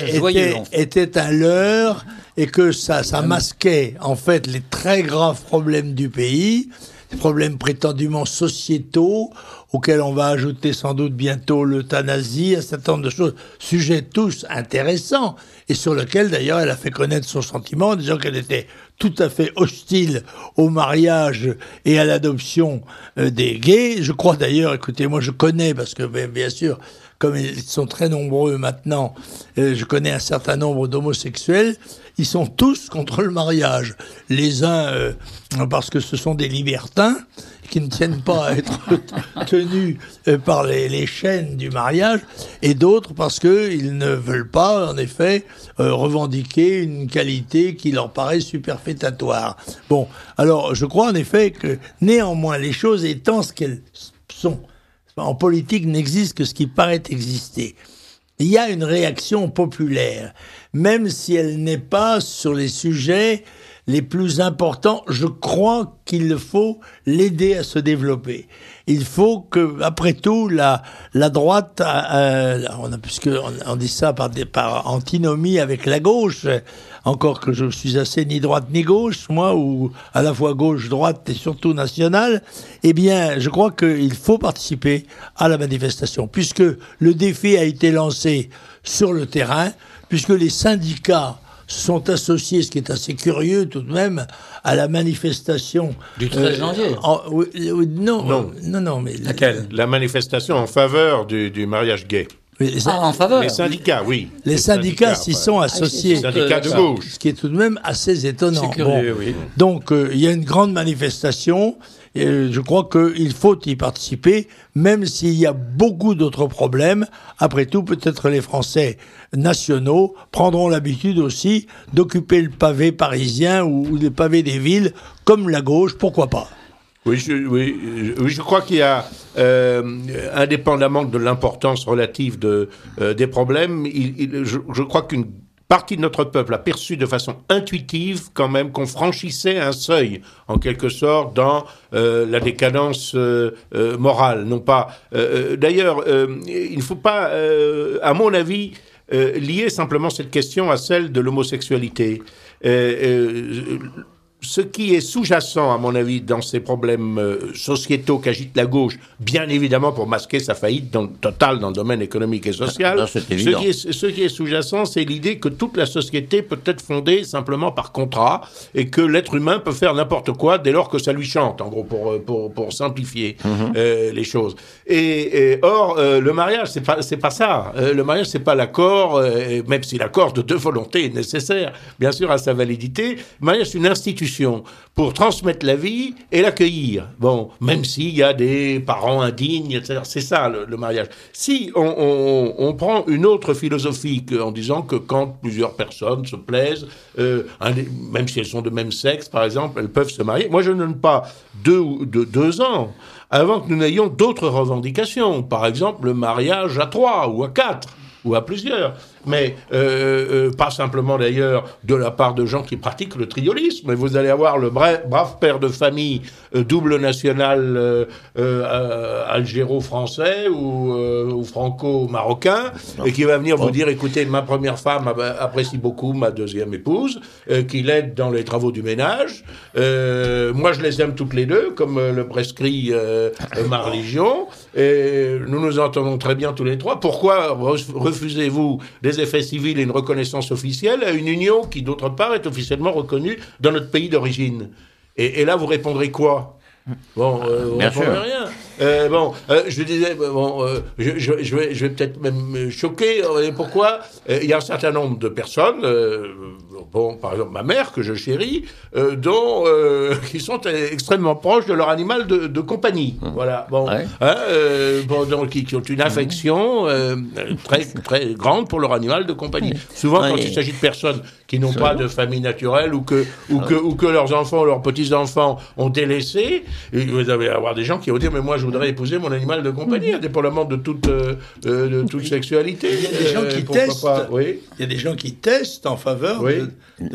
était, était, un leurre et que ça, ça masquait en fait les très graves problèmes du pays des problèmes prétendument sociétaux auxquels on va ajouter sans doute bientôt l'euthanasie, un certain nombre de choses, sujets tous intéressants et sur lesquels d'ailleurs elle a fait connaître son sentiment en disant qu'elle était tout à fait hostile au mariage et à l'adoption euh, des gays. Je crois d'ailleurs, écoutez, moi je connais, parce que bien sûr, comme ils sont très nombreux maintenant, euh, je connais un certain nombre d'homosexuels, ils sont tous contre le mariage. Les uns euh, parce que ce sont des libertins qui ne tiennent pas à être tenus euh, par les, chaînes du mariage, et d'autres parce qu'ils ne veulent pas, en effet, revendiquer une qualité qui leur paraît superfétatoire. Bon, alors je crois en effet que néanmoins les choses étant ce qu'elles sont, en politique n'existe que ce qui paraît exister. Il y a une réaction populaire, même si elle n'est pas sur les sujets les plus importants. Je crois qu'il faut l'aider à se développer. Il faut que, après tout, la, la droite, euh, on a, puisque on, dit ça par, par antinomie avec la gauche, encore que je suis assez ni droite ni gauche, moi, ou à la fois gauche-droite et surtout nationale, eh bien, je crois qu'il faut participer à la manifestation, puisque le défi a été lancé sur le terrain, puisque les syndicats sont associés, ce qui est assez curieux tout de même, à la manifestation du 13 euh, janvier. non, non, non, mais laquelle? La manifestation en faveur du, du mariage gay. Les, ah, en faveur. Les syndicats, oui. Les, syndicats, s'y sont associés. Les syndicats de gauche. Ce qui est tout de même assez étonnant. Curieux, oui. Donc, euh, il y a une grande manifestation. Et euh, je crois qu'il faut y participer, même s'il y a beaucoup d'autres problèmes. Après tout, peut-être les Français nationaux prendront l'habitude aussi d'occuper le pavé parisien ou, ou le pavé des villes, comme la gauche, pourquoi pas? Oui, je, oui, oui, je crois qu'il y a, euh, indépendamment de l'importance relative de, euh, des problèmes, je, crois qu'une partie de notre peuple a perçu de façon intuitive quand même qu'on franchissait un seuil, en quelque sorte, dans euh, la décadence euh, euh, morale. Non pas. D'ailleurs, il ne faut pas, à mon avis, lier simplement cette question à celle de l'homosexualité ce qui est sous-jacent, à mon avis, dans ces problèmes euh, sociétaux qu'agite la gauche, bien évidemment pour masquer sa faillite totale dans le domaine économique et social, ce, qui est, ce qui est sous-jacent, c'est l'idée que toute la société peut être fondée simplement par contrat et que l'être humain peut faire n'importe quoi dès lors que ça lui chante, en gros, pour, euh, pour, pour simplifier mhm. euh, les choses. Et, or, le mariage, c'est pas, c'est pas ça. le mariage, c'est pas l'accord, même si l'accord de deux volontés est nécessaire, bien sûr, à sa validité. Le mariage, c'est une institution pour transmettre la vie et l'accueillir. Bon, même s'il y a des parents indignes, etc. C'est ça le, mariage. Si on, prend une autre philosophie en disant que quand plusieurs personnes se plaisent, euh, même si elles sont de même sexe, par exemple, elles peuvent se marier. Moi, je ne donne pas deux, deux, deux ans avant que nous n'ayons d'autres revendications. Par exemple, le mariage à trois ou à quatre ou à plusieurs. Mais pas simplement d'ailleurs de la part de gens qui pratiquent le triolisme. Mais vous allez avoir le brave père de famille double national algéro-français ou, franco-marocain et qui va venir vous dire écoutez, ma première femme apprécie beaucoup ma deuxième épouse, qui l'aide dans les travaux du ménage. moi, je les aime toutes les deux, comme le prescrit ma religion. Et nous nous entendons très bien tous les trois. Pourquoi refusez-vous des effets civils et une reconnaissance officielle à une union qui, d'autre part, est officiellement reconnue dans notre pays d'origine? Et, et là, vous répondrez quoi? Bon, euh, vous Bien sûr. rien. Euh, bon, euh, je disais, bon, euh, je, je, je, vais, je vais peut-être même choquer. Pourquoi Il y a un certain nombre de personnes, bon, par exemple ma mère que je chéris, dont qui sont extrêmement proches de leur animal de, de compagnie. Mmh. Voilà. Bon, hein, bon donc qui, qui, ont une affection très très grande pour leur animal de compagnie. Souvent, quand il s'agit de personnes qui n'ont pas de famille naturelle ou que ou que ou que leurs enfants leurs petits enfants ont délaissé, vous allez avoir des gens qui vont dire mais moi je voudrais épouser mon animal de compagnie, mhm. indépendamment de toute, euh, euh, de toute sexualité. Il y a des gens qui euh, testent. Oui. Il y a des gens qui testent en faveur de,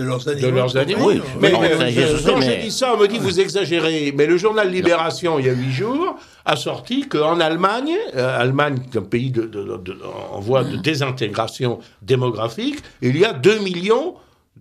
leurs animaux. De leurs animaux. Mais, quand j'ai dit ça, on me dit vous exagérez. Mais le journal Libération, il y a huit jours, a sorti qu'en Allemagne, Allemagne, un pays de, en voie de désintégration démographique, il y a 2 millions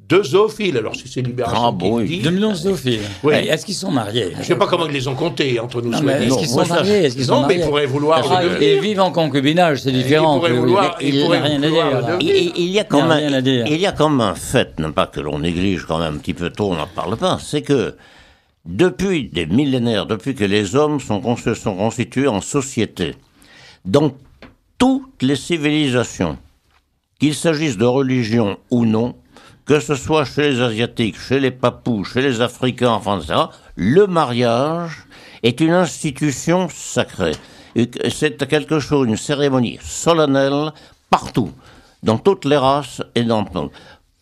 deux zoophiles. Alors, si c'est Libération ah, bon, qui dit... Deux millions de zoophiles. Oui. Est-ce qu'ils sont mariés Je ne sais pas comment ils les ont comptés entre nous. Est-ce qu'ils sont mariés Est-ce qu'ils sont non, mais ils pourraient vouloir... Ah, ils vivent en concubinage, c'est différent. Ils pourraient vouloir... Il, il, rien à dire. Il, y a quand même, il y a comme un fait, non pas que l'on néglige quand même un petit peu trop, on n'en parle pas, c'est que depuis des millénaires, depuis que les hommes sont, sont constitués en société, dans toutes les civilisations, qu'il s'agisse de religion ou non, que ce soit chez les Asiatiques, chez les Papous, chez les Africains, enfin, etc., le mariage est une institution sacrée. C'est quelque chose, une cérémonie solennelle partout, dans toutes les races et dans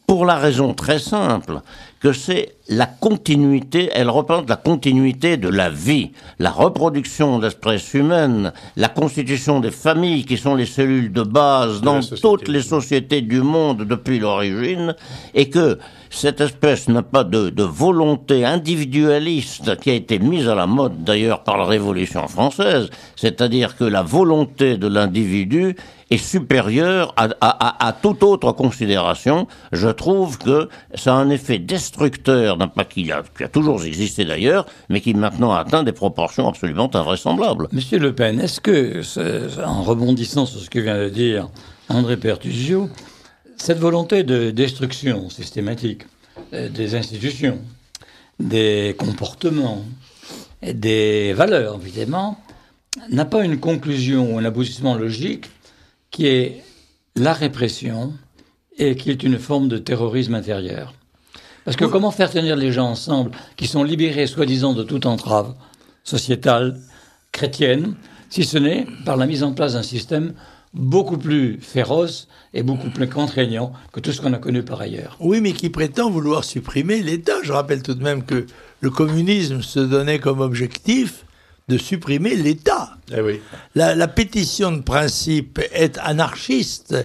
pour la raison très simple que c'est la continuité, elle représente la continuité de la vie, la reproduction de l'espèce humaine, la constitution des familles qui sont les cellules de base dans toutes les sociétés du monde depuis l'origine, et que cette espèce n'a pas de, volonté individualiste qui a été mise à la mode d'ailleurs par la Révolution française, c'est-à-dire que la volonté de l'individu est supérieure à, toute autre considération. Je trouve que ça a un effet destructeur, d'un pas qui a, qui a toujours existé d'ailleurs, mais qui maintenant atteint des proportions absolument invraisemblables. Monsieur Le Pen, est-ce que, en rebondissant sur ce que vient de dire André Pertusio, cette volonté de destruction systématique euh, des institutions, des comportements, des valeurs, évidemment, n'a pas une conclusion ou un aboutissement logique qui est la répression et qui est une forme de terrorisme intérieur. Parce que comment faire tenir les gens ensemble qui sont libérés soi-disant de toute entrave sociétale, chrétienne, si ce n'est par la mise en place d'un système beaucoup plus féroce et beaucoup plus contraignant que tout ce qu'on a connu par ailleurs. Oui, mais qui prétend vouloir supprimer l'État. Je rappelle tout de même que le communisme se donnait comme objectif de supprimer l'État. Eh oui. la, la, pétition de principe est anarchiste.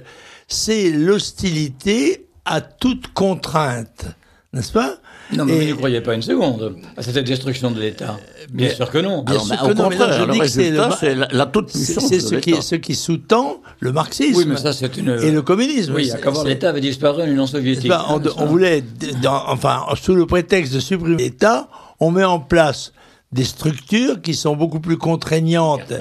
C'est l'hostilité à toute contrainte, n'est-ce pas? Non, mais vous ne croyez pas une seconde à cette destruction de l'État. Bien sûr que non. Bien sûr que non, je dis que c'est la, toute puissance C'est ce qui, ce qui sous-tend le marxisme. Oui, mais ça, c'est une... Et le communisme. Oui, comment l'État avait disparu en Union soviétique. on, on, voulait, enfin, sous le prétexte de supprimer l'État, on met en place des structures qui sont beaucoup plus contraignantes,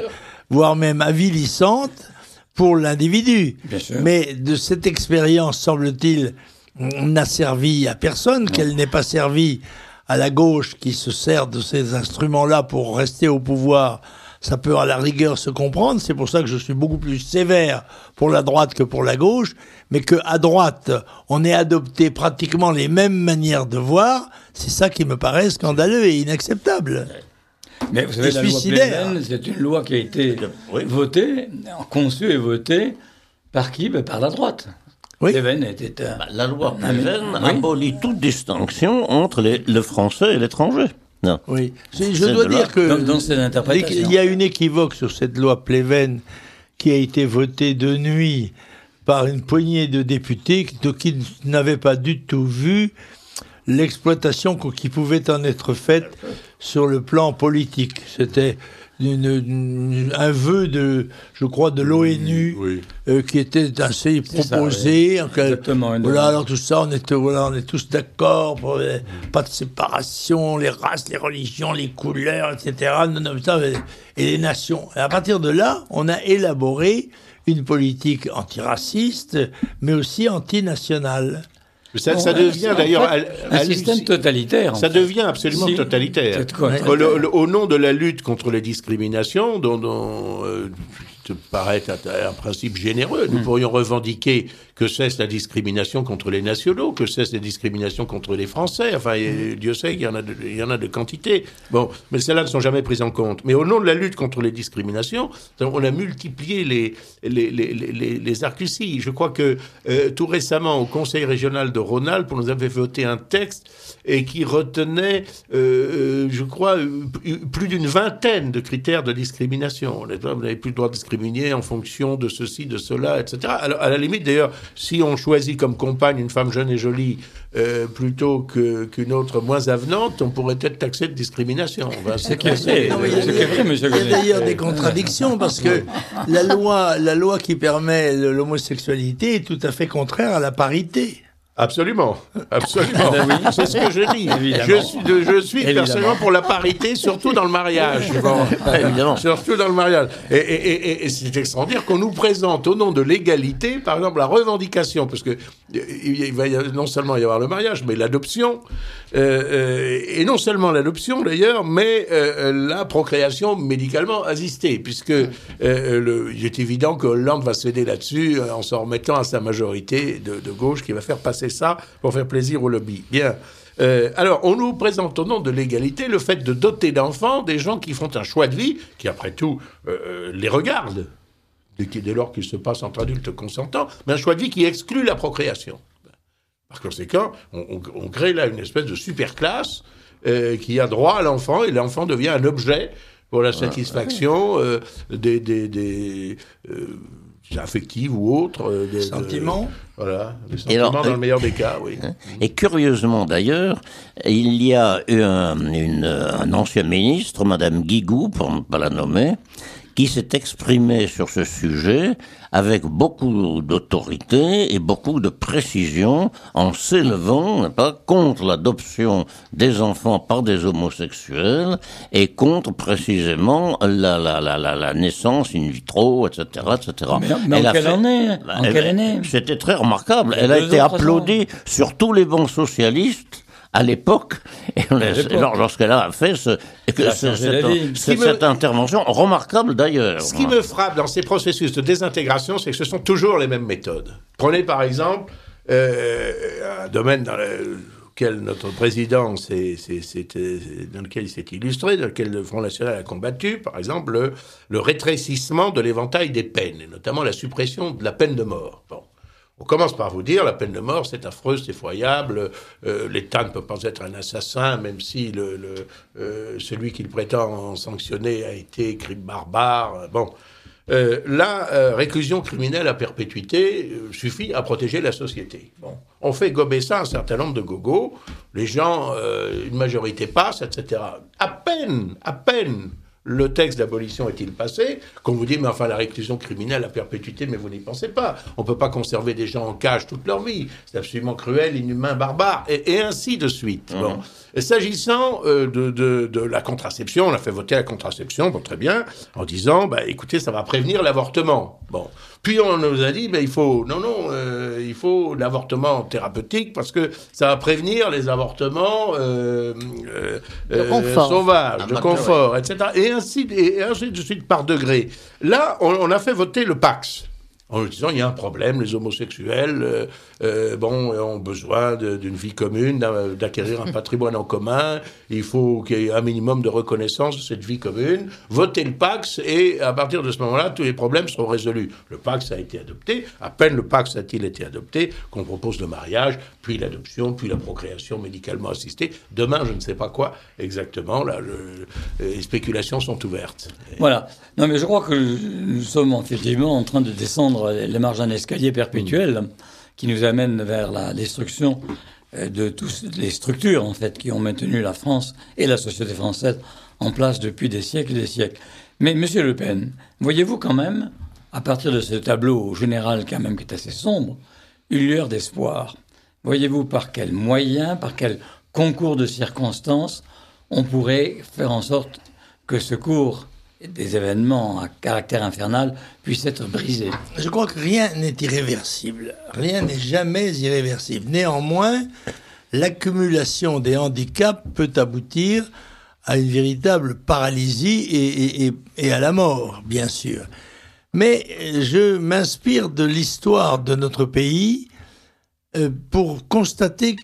voire même avilissantes pour l'individu. Mais de cette expérience, semble-t-il, n'a servi à personne, qu'elle n'ait pas servi à la gauche qui se sert de ces instruments-là pour rester au pouvoir, ça peut à la rigueur se comprendre. C'est pour ça que je suis beaucoup plus sévère pour la droite que pour la gauche, mais que à droite on ait adopté pratiquement les mêmes manières de voir, c'est ça qui me paraît scandaleux et inacceptable. Mais vous savez, la loi c'est une loi qui a été votée, conçue et votée par qui? Ben, Par la droite. Oui. était un... Bah, la loi Pleven abolit toute distinction entre les, le français et l'étranger. Non. Oui. Je dois dire que dans, cette interprétation. il y a une équivoque sur cette loi Pleven qui a été votée de nuit par une poignée de députés qui, n'avaient pas du tout vu l'exploitation qui pouvait en être faite sur le plan politique. C'était un vœu de, je crois, de l'ONU euh, qui était assez proposé. exactement. Voilà, alors tout ça, on est, voilà, on est tous d'accord, pas de séparation, les races, les religions, les couleurs, etc. et les nations. Et à partir de là, on a élaboré une politique antiraciste, mais aussi antinationale. Ça, ça devient d'ailleurs un système totalitaire. Ça devient absolument totalitaire. au nom de la lutte contre les discriminations, dont, dont euh, paraît un, principe généreux. Nous hmm. pourrions revendiquer que cesse la discrimination contre les nationaux, que cesse la discrimination contre les Français. Enfin, hmm. Dieu sait qu'il y en a de, il y en a de quantité. Bon, mais celles-là ne sont jamais prises en compte. Mais au nom de la lutte contre les discriminations, on a multiplié les, les, les, les, les Je crois que euh, tout récemment, au Conseil régional de Rhône-Alpes, on nous avait voté un texte et qui retenait, euh, euh, je crois, plus d'une vingtaine de critères de discrimination. Vous n'avez plus le droit de discriminer en fonction de ceci, de cela, etc. Alors, à la limite, d'ailleurs, si on choisit comme compagne une femme jeune et jolie euh, plutôt qu'une autre moins avenante, on pourrait être taxé de discrimination. C'est Il y a d'ailleurs des contradictions parce que la loi, la loi qui permet l'homosexualité est tout à fait contraire à la parité. Absolument, absolument. Ah ben c'est ce que je dis. Je suis, je suis personnellement pour la parité, surtout dans le mariage. Évidemment. Surtout dans le mariage. Et, et, et, c'est extraordinaire qu'on nous présente au nom de l'égalité, par exemple, la revendication, parce que il va non seulement y avoir le mariage, mais l'adoption, euh, euh, et non seulement l'adoption d'ailleurs, mais euh, la procréation médicalement assistée, puisque le, il est évident que Hollande va céder là-dessus en s'en remettant à sa majorité de, de gauche qui va faire passer ça pour faire plaisir au lobby. Bien. alors, on nous présente au nom de l'égalité le fait de doter d'enfants des gens qui font un choix de vie, qui après tout les regardent, dès lors qu'il se passe entre adultes consentants, mais un choix de vie qui exclut la procréation. Par conséquent, on, crée là une espèce de super classe euh, qui a droit à l'enfant et l'enfant devient un objet pour la satisfaction euh, des, des, euh, affectives ou autres. des sentiments. voilà, des sentiments dans le meilleur des cas, oui. Hein, et curieusement d'ailleurs, il y a eu un, une, un ancien ministre, Madame Guigou, pour ne pas la nommer, qui s'est exprimé sur ce sujet avec beaucoup d'autorité et beaucoup de précision en s'élevant pas contre l'adoption des enfants par des homosexuels et contre précisément la, la, la, la, naissance in vitro, etc. etc. Mais, en, quelle année, en quelle année? C'était très remarquable. Elle a été applaudie sur tous les bancs socialistes à l'époque, lorsqu'elle a fait ce, cette, intervention, remarquable d'ailleurs. Ce qui me frappe dans ces processus de désintégration, c'est que ce sont toujours les mêmes méthodes. Prenez par exemple euh, un domaine dans lequel notre président dans lequel il s'est illustré, dans lequel le Front National a combattu, par exemple, le, le rétrécissement de l'éventail des peines, et notamment la suppression de la peine de mort. Bon. On commence par vous dire la peine de mort, c'est affreux, c'est effroyable. Euh, L'État ne peut pas être un assassin, même si euh, celui qu'il prétend sanctionner a été crime barbare. Bon. Euh, la réclusion criminelle à perpétuité suffit à protéger la société. Bon. On fait gober ça un certain nombre de gogos. Les gens, une majorité passe, etc. À peine, à peine le texte d'abolition est-il passé? Qu'on vous dit, mais enfin, la réclusion criminelle à perpétuité, mais vous n'y pensez pas. On ne peut pas conserver des gens en cage toute leur vie. C'est absolument cruel, inhumain, barbare, et, ainsi de suite. Mhm. Bon. S'agissant euh, de, de, la contraception, on a fait voter la contraception, bon, très bien, en disant, bah, écoutez, ça va prévenir l'avortement. Bon. Puis on nous a dit, ben, il faut, non, non, euh, il faut l'avortement thérapeutique parce que ça va prévenir les avortements euh, euh, sauvages, de confort, etc. Et ainsi, et ainsi de suite par degré. Là, on, on a fait voter le Pax en disant il y a un problème, les homosexuels euh, euh, bon, ont besoin d'une vie commune, d'acquérir un patrimoine en commun, il faut qu'il y ait un minimum de reconnaissance de cette vie commune, votez le Pax et à partir de ce moment-là, tous les problèmes seront résolus. Le Pax a été adopté, à peine le Pax a-t-il été adopté qu'on propose le mariage, puis l'adoption, puis la procréation médicalement assistée. Demain, je ne sais pas quoi exactement, là, les spéculations sont ouvertes. Voilà. Non mais je crois que nous sommes effectivement en train de descendre les marges d'un escalier perpétuel qui nous amène vers la destruction euh, de toutes les structures en fait qui ont maintenu la France et la société française en place depuis des siècles et des siècles. Mais Monsieur Le Pen, voyez-vous quand même, à partir de ce tableau général quand même qui est assez sombre, une lueur d'espoir. Voyez-vous par quels moyens, par quel concours de circonstances on pourrait faire en sorte que ce cours des événements à caractère infernal puissent être brisés. Je crois que rien n'est irréversible. Rien n'est jamais irréversible. Néanmoins, l'accumulation des handicaps peut aboutir à une véritable paralysie et, à la mort, bien sûr. Mais je m'inspire de l'histoire de notre pays euh, pour constater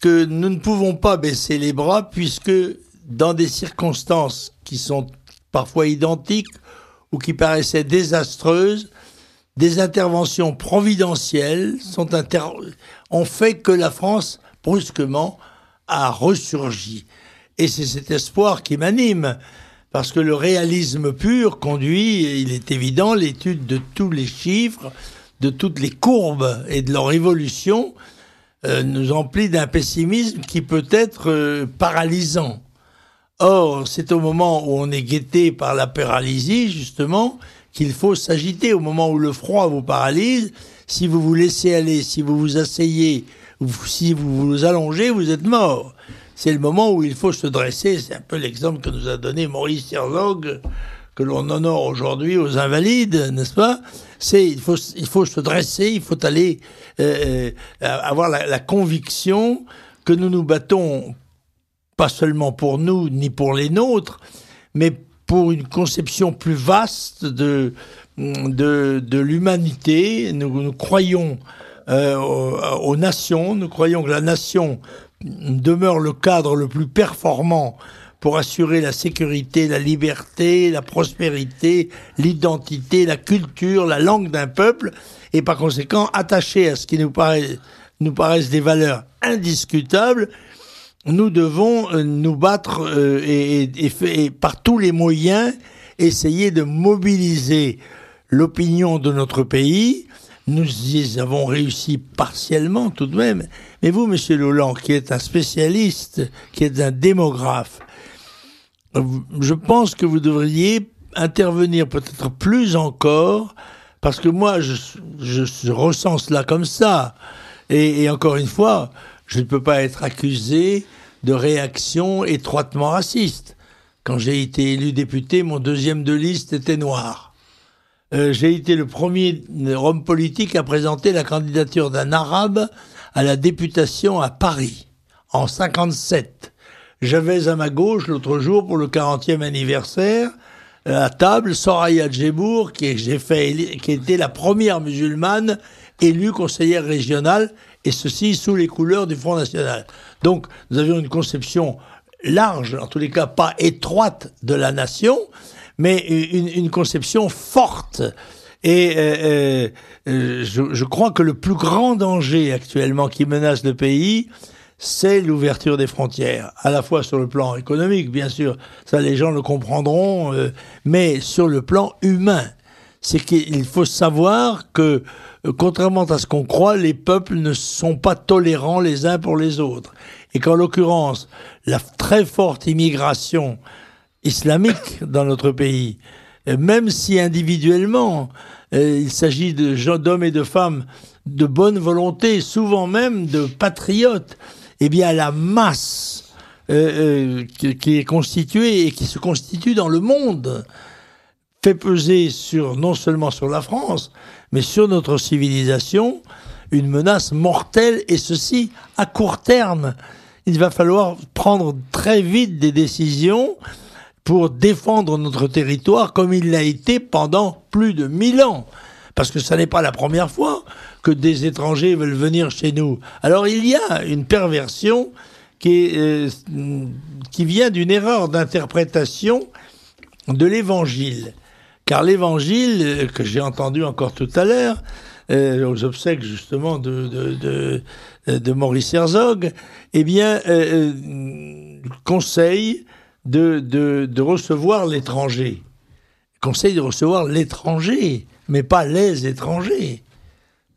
que nous ne pouvons pas baisser les bras puisque dans des circonstances qui sont parfois identiques ou qui paraissaient désastreuses, des interventions providentielles ont fait que la France, brusquement, a ressurgi. Et c'est cet espoir qui m'anime, parce que le réalisme pur conduit, il est évident, l'étude de tous les chiffres, de toutes les courbes et de leur évolution, euh, nous emplit d'un pessimisme qui peut être euh, paralysant. Or, c'est au moment où on est guetté par la paralysie, justement, qu'il faut s'agiter. Au moment où le froid vous paralyse, si vous vous laissez aller, si vous vous asseyez, si vous vous allongez, vous êtes mort. C'est le moment où il faut se dresser. C'est un peu l'exemple que nous a donné Maurice Herzog, que l'on honore aujourd'hui aux invalides, n'est-ce pas? C'est il faut il faut se dresser, il faut aller euh, euh, avoir la, la conviction que nous nous battons pas seulement pour nous ni pour les nôtres, mais pour une conception plus vaste de, de, de l'humanité. Nous, croyons euh, aux, nations, nous croyons que la nation demeure le cadre le plus performant pour assurer la sécurité, la liberté, la prospérité, l'identité, la culture, la langue d'un peuple, et par conséquent attaché à ce qui nous paraît nous paraissent des valeurs indiscutables, nous devons euh, nous battre euh, et, par tous les moyens essayer de mobiliser l'opinion de notre pays. Nous y avons réussi partiellement tout de même. Mais vous, Monsieur Lolland, qui êtes un spécialiste, qui êtes un démographe, je pense que vous devriez intervenir peut-être plus encore, parce que moi, je, je ressens cela comme ça. Et, et encore une fois, je ne peux pas être accusé de réaction étroitement raciste. Quand j'ai été élu député, mon deuxième de liste était noir. Euh, j'ai été le premier homme politique à présenter la candidature d'un arabe à la députation à Paris, en 57. J'avais à ma gauche l'autre jour pour le 40e anniversaire à table Soraya fait, qui était la première musulmane élue conseillère régionale et ceci sous les couleurs du Front National. Donc nous avions une conception large, en tous les cas pas étroite de la nation, mais une, conception forte. Et euh, euh, euh, je, je, crois que le plus grand danger actuellement qui menace le pays, c'est l'ouverture des frontières, à la fois sur le plan économique, bien sûr, ça les gens le comprendront, mais sur le plan humain. C'est qu'il faut savoir que euh, contrairement à ce qu'on croit, les peuples ne sont pas tolérants les uns pour les autres. Et qu'en l'occurrence, la très forte immigration islamique dans notre pays, euh, même si individuellement euh, il s'agit d'hommes et de femmes de bonne volonté, souvent même de patriotes, eh bien la masse qui est constituée et qui se constitue dans le monde fait peser sur non seulement sur la France, mais sur notre civilisation une menace mortelle et ceci à court terme. Il va falloir prendre très vite des décisions pour défendre notre territoire comme il l'a été pendant plus de mille ans. Parce que ce n'est pas la première fois que des étrangers veulent venir chez nous. Alors il y a une perversion qui, est, euh, qui vient d'une erreur d'interprétation de l'évangile. Car l'évangile, euh, que j'ai entendu encore tout à l'heure, euh, aux obsèques justement de, de, Maurice Herzog, eh bien, euh, conseille de, de, de recevoir l'étranger. Conseille de recevoir l'étranger. mais pas les étrangers.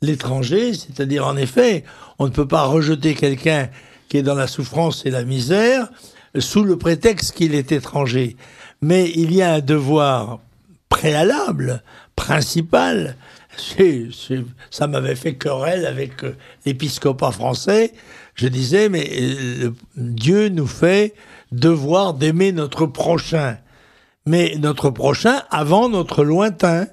L'étranger, c'est-à-dire en effet, on ne peut pas rejeter quelqu'un qui est dans la souffrance et la misère sous le prétexte qu'il est étranger. Mais il y a un devoir préalable, principal. ça m'avait fait querelle avec euh, l'épiscopat français. Je disais, mais euh, Dieu nous fait devoir d'aimer notre prochain. Mais notre prochain avant notre lointain.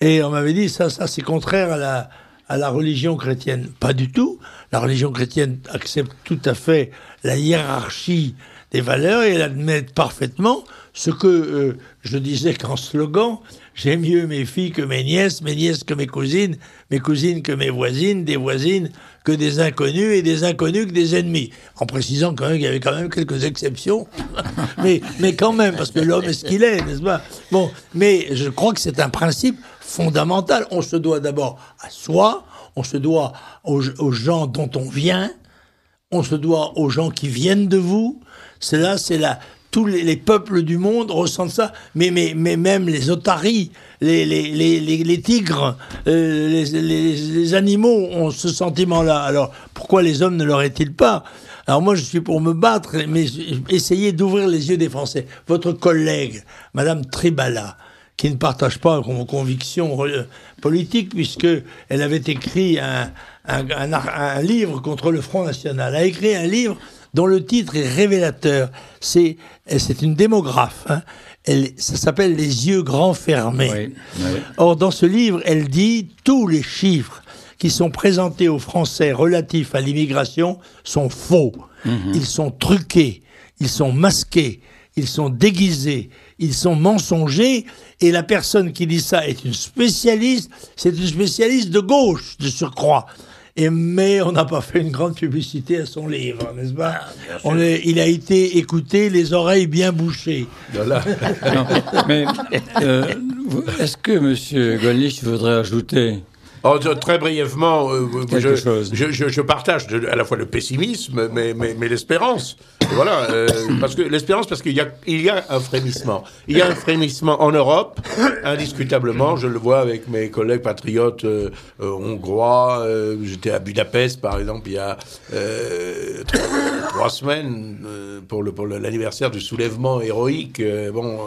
Et on m'avait dit, ça, ça, c'est contraire à la, à la religion chrétienne. Pas du tout. La religion chrétienne accepte tout à fait la hiérarchie des valeurs et elle admet parfaitement ce que euh, je disais qu'en slogan, j'aime mieux mes filles que mes nièces, mes nièces que mes cousines, mes cousines que mes voisines, des voisines que des inconnus et des inconnus que des ennemis. En précisant quand même qu'il y avait quand même quelques exceptions. mais, mais quand même, parce que l'homme est ce qu'il est, n'est-ce pas? Bon, mais je crois que c'est un principe fondamental. On se doit d'abord à soi, on se doit aux, aux gens dont on vient, on se doit aux gens qui viennent de vous. C'est là, c'est là tous les, peuples du monde ressentent ça, mais, mais, mais même les otaries, les, les, les, les tigres, euh, les, animaux ont ce sentiment-là. Alors pourquoi les hommes ne l'auraient-ils pas? Alors moi, je suis pour me battre, mais essayez d'ouvrir les yeux des Français. Votre collègue, Madame Tribala, qui ne partage pas vos convictions politiques, puisque elle avait écrit un, un, un livre contre le Front National, a écrit un livre dont le titre est révélateur. C'est une démographe. Hein. Elle, ça s'appelle Les yeux grands fermés. Or, dans ce livre, elle dit tous les chiffres qui sont présentés aux Français relatifs à l'immigration sont faux. Mhm. Ils sont truqués, ils sont masqués, ils sont déguisés, ils sont mensongers. Et la personne qui dit ça est une spécialiste, c'est une spécialiste de gauche, de surcroît. Et, mais on n'a pas fait une grande publicité à son livre, n'est-ce pas ah, on Il a été écouté, les oreilles bien bouchées. Voilà. mais euh, est-ce que M. Gollnisch voudrait ajouter Oh, très brièvement, euh, je, je, je, partage à la fois le pessimisme, mais, mais, mais l'espérance. Voilà, euh, parce que l'espérance, parce qu'il y a, il y a un frémissement. Il y a un frémissement en Europe, indiscutablement. Je le vois avec mes collègues patriotes euh, hongrois. J'étais à Budapest, par exemple, il y a trois, semaines pour le pour l'anniversaire du soulèvement héroïque. bon,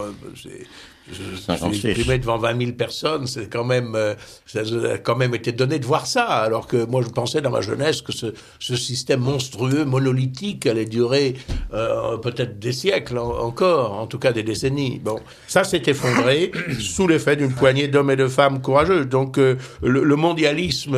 suis exprimé devant 20 000 personnes, c'est quand même, euh, ça a quand même été donné de voir ça. Alors que moi, je pensais dans ma jeunesse que ce, ce système monstrueux, monolithique, allait durer euh, peut-être des siècles encore, en tout cas des décennies. Bon, ça s'est effondré sous l'effet d'une poignée d'hommes et de femmes courageux. Donc, euh, le, le, mondialisme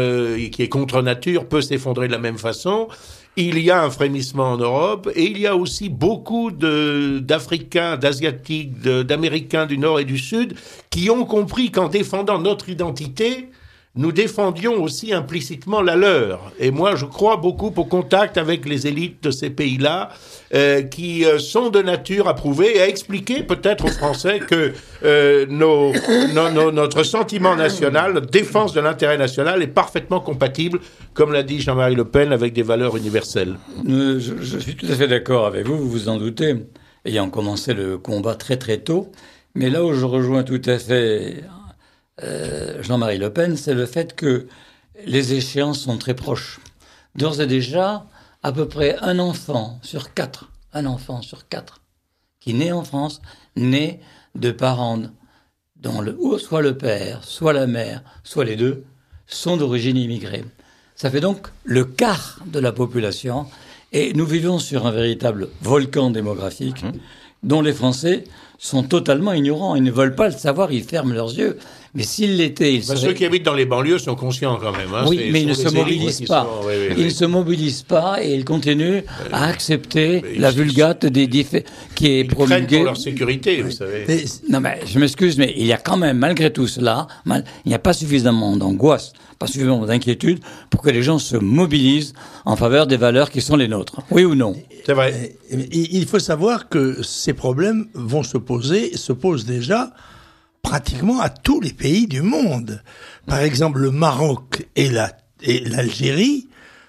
qui est contre nature peut s'effondrer de la même façon il y a un frémissement en Europe et il y a aussi beaucoup d'Africains, d'Asiatiques, d'Américains du Nord et du Sud qui ont compris qu'en défendant notre identité, nous défendions aussi implicitement la leur. Et moi, je crois beaucoup au contact avec les élites de ces pays-là, euh, qui euh, sont de nature à prouver et à expliquer peut-être aux Français que euh, notre sentiment national, notre défense de l'intérêt national est parfaitement compatible, comme l'a dit Jean-Marie Le Pen, avec des valeurs universelles. Je suis tout à fait d'accord avec vous, vous vous en doutez, ayant commencé le combat très très tôt. Mais là où je rejoins tout à fait euh, Jean-Marie Le Pen, c'est le fait que les échéances sont très proches. D'ores et déjà, à peu près un enfant sur quatre, un enfant sur quatre, qui naît en France, naît de parents dont le, soit le père, soit la mère, soit les deux, sont d'origine immigrée. Ça fait donc le quart de la population, et nous vivons sur un véritable volcan démographique mmh. dont les Français sont totalement ignorants. Ils ne veulent pas le savoir, ils ferment leurs yeux. Mais s'ils l'étaient, ils Ceux qui habitent dans les banlieues sont conscients quand même. Hein. Oui, mais ils ne se mobilisent pas. ils ne se mobilisent pas et ils continuent à accepter la vulgate des qui est promulguée. pour leur sécurité, vous savez. non, mais je m'excuse, mais il y a quand même, malgré tout cela, il n'y a pas suffisamment d'angoisse, pas suffisamment d'inquiétude pour que les gens se mobilisent en faveur des valeurs qui sont les nôtres. Oui ou non? C'est vrai. Il faut savoir que ces problèmes vont se poser, se posent déjà pratiquement à tous les pays du monde. Par exemple, le Maroc et l'Algérie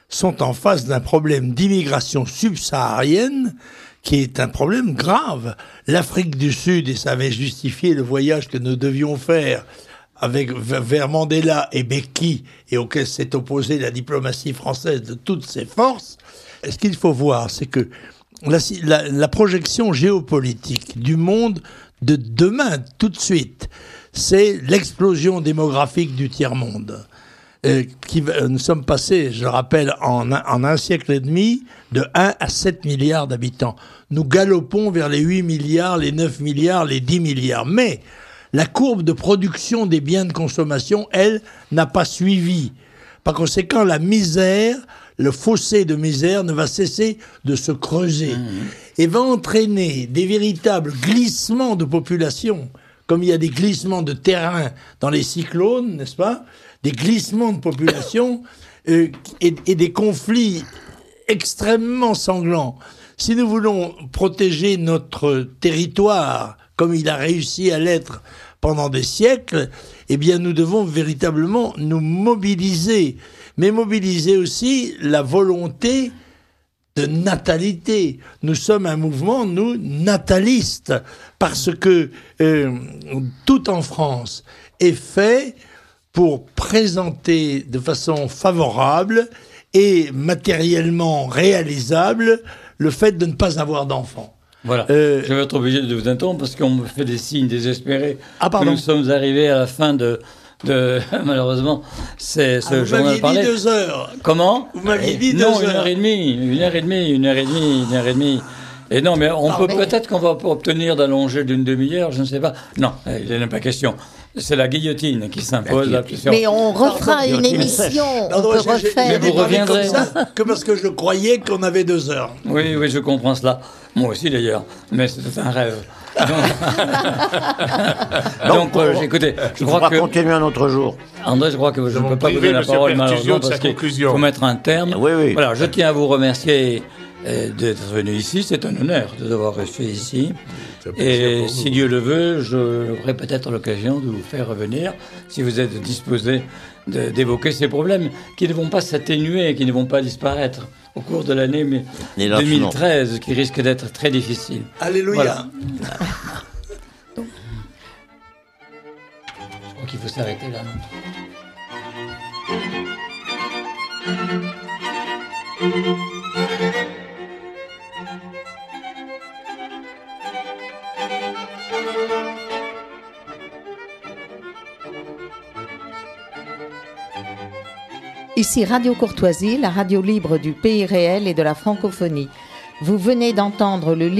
sont en face d'un problème d'immigration subsaharienne qui est un problème grave. L'Afrique du Sud, et ça avait justifié le voyage que nous devions faire avec vers Mandela et Becky, et auquel s'est opposée la diplomatie française de toutes ses forces, ce qu'il faut voir, c'est que la, projection géopolitique du monde de demain, tout de suite, c'est l'explosion démographique du tiers-monde. Euh, qui, nous sommes passés, je rappelle, en en un, siècle et demi, de 1 à 7 milliards d'habitants. Nous galopons vers les 8 milliards, les 9 milliards, les 10 milliards. Mais la courbe de production des biens de consommation, elle, n'a pas suivi. Par conséquent, la misère, le fossé de misère ne va cesser de se creuser mmh. et va entraîner des véritables glissements de population, comme il y a des glissements de terrain dans les cyclones, n'est-ce pas? Des glissements de population euh, et, des conflits extrêmement sanglants. Si nous voulons protéger notre territoire comme il a réussi à l'être pendant des siècles, eh bien nous devons véritablement nous mobiliser mais mobiliser aussi la volonté de natalité. Nous sommes un mouvement, nous, nataliste, parce que euh, tout en France est fait pour présenter de façon favorable et matériellement réalisable le fait de ne pas avoir d'enfants. Voilà. Euh, je vais être obligé de vous interrompre parce qu'on me fait des signes désespérés. Ah, pardon. Nous sommes arrivés à la fin de, de, malheureusement, c'est ce ah, journal Vous m'aviez dit deux heures. Comment Vous m'aviez dit deux non, heures. une heure et demie, une heure et demie, une heure et demie, une heure et demie. Et non, mais on peut peut-être qu'on va obtenir d'allonger d'une demi-heure, je ne sais pas. Non, il n'est pas question. C'est la guillotine qui s'impose Mais on refera une émission. on peut refaire. Mais vous reviendrez. que parce que je croyais qu'on avait deux heures. Oui, oui, je comprends cela. Moi aussi d'ailleurs. Mais c'est un rêve. Donc, euh, écoutez, je crois que continuer un autre jour. André, je crois que je ne peux pas vous donner la parole malheureusement parce qu'il faut mettre un terme. Oui, oui. Voilà, je tiens à vous remercier d'être venu ici. C'est un honneur de devoir reçu ici. Et si Dieu le veut, j'aurai peut-être l'occasion de vous faire revenir si vous êtes disposé d'évoquer ces problèmes qui ne vont pas s'atténuer, qui ne vont pas disparaître au cours de l'année 2013, qui risque d'être très difficile. Alléluia. Je crois qu'il faut s'arrêter là. Ici Radio Courtoisie, la radio libre du pays réel et de la francophonie. Vous venez d'entendre le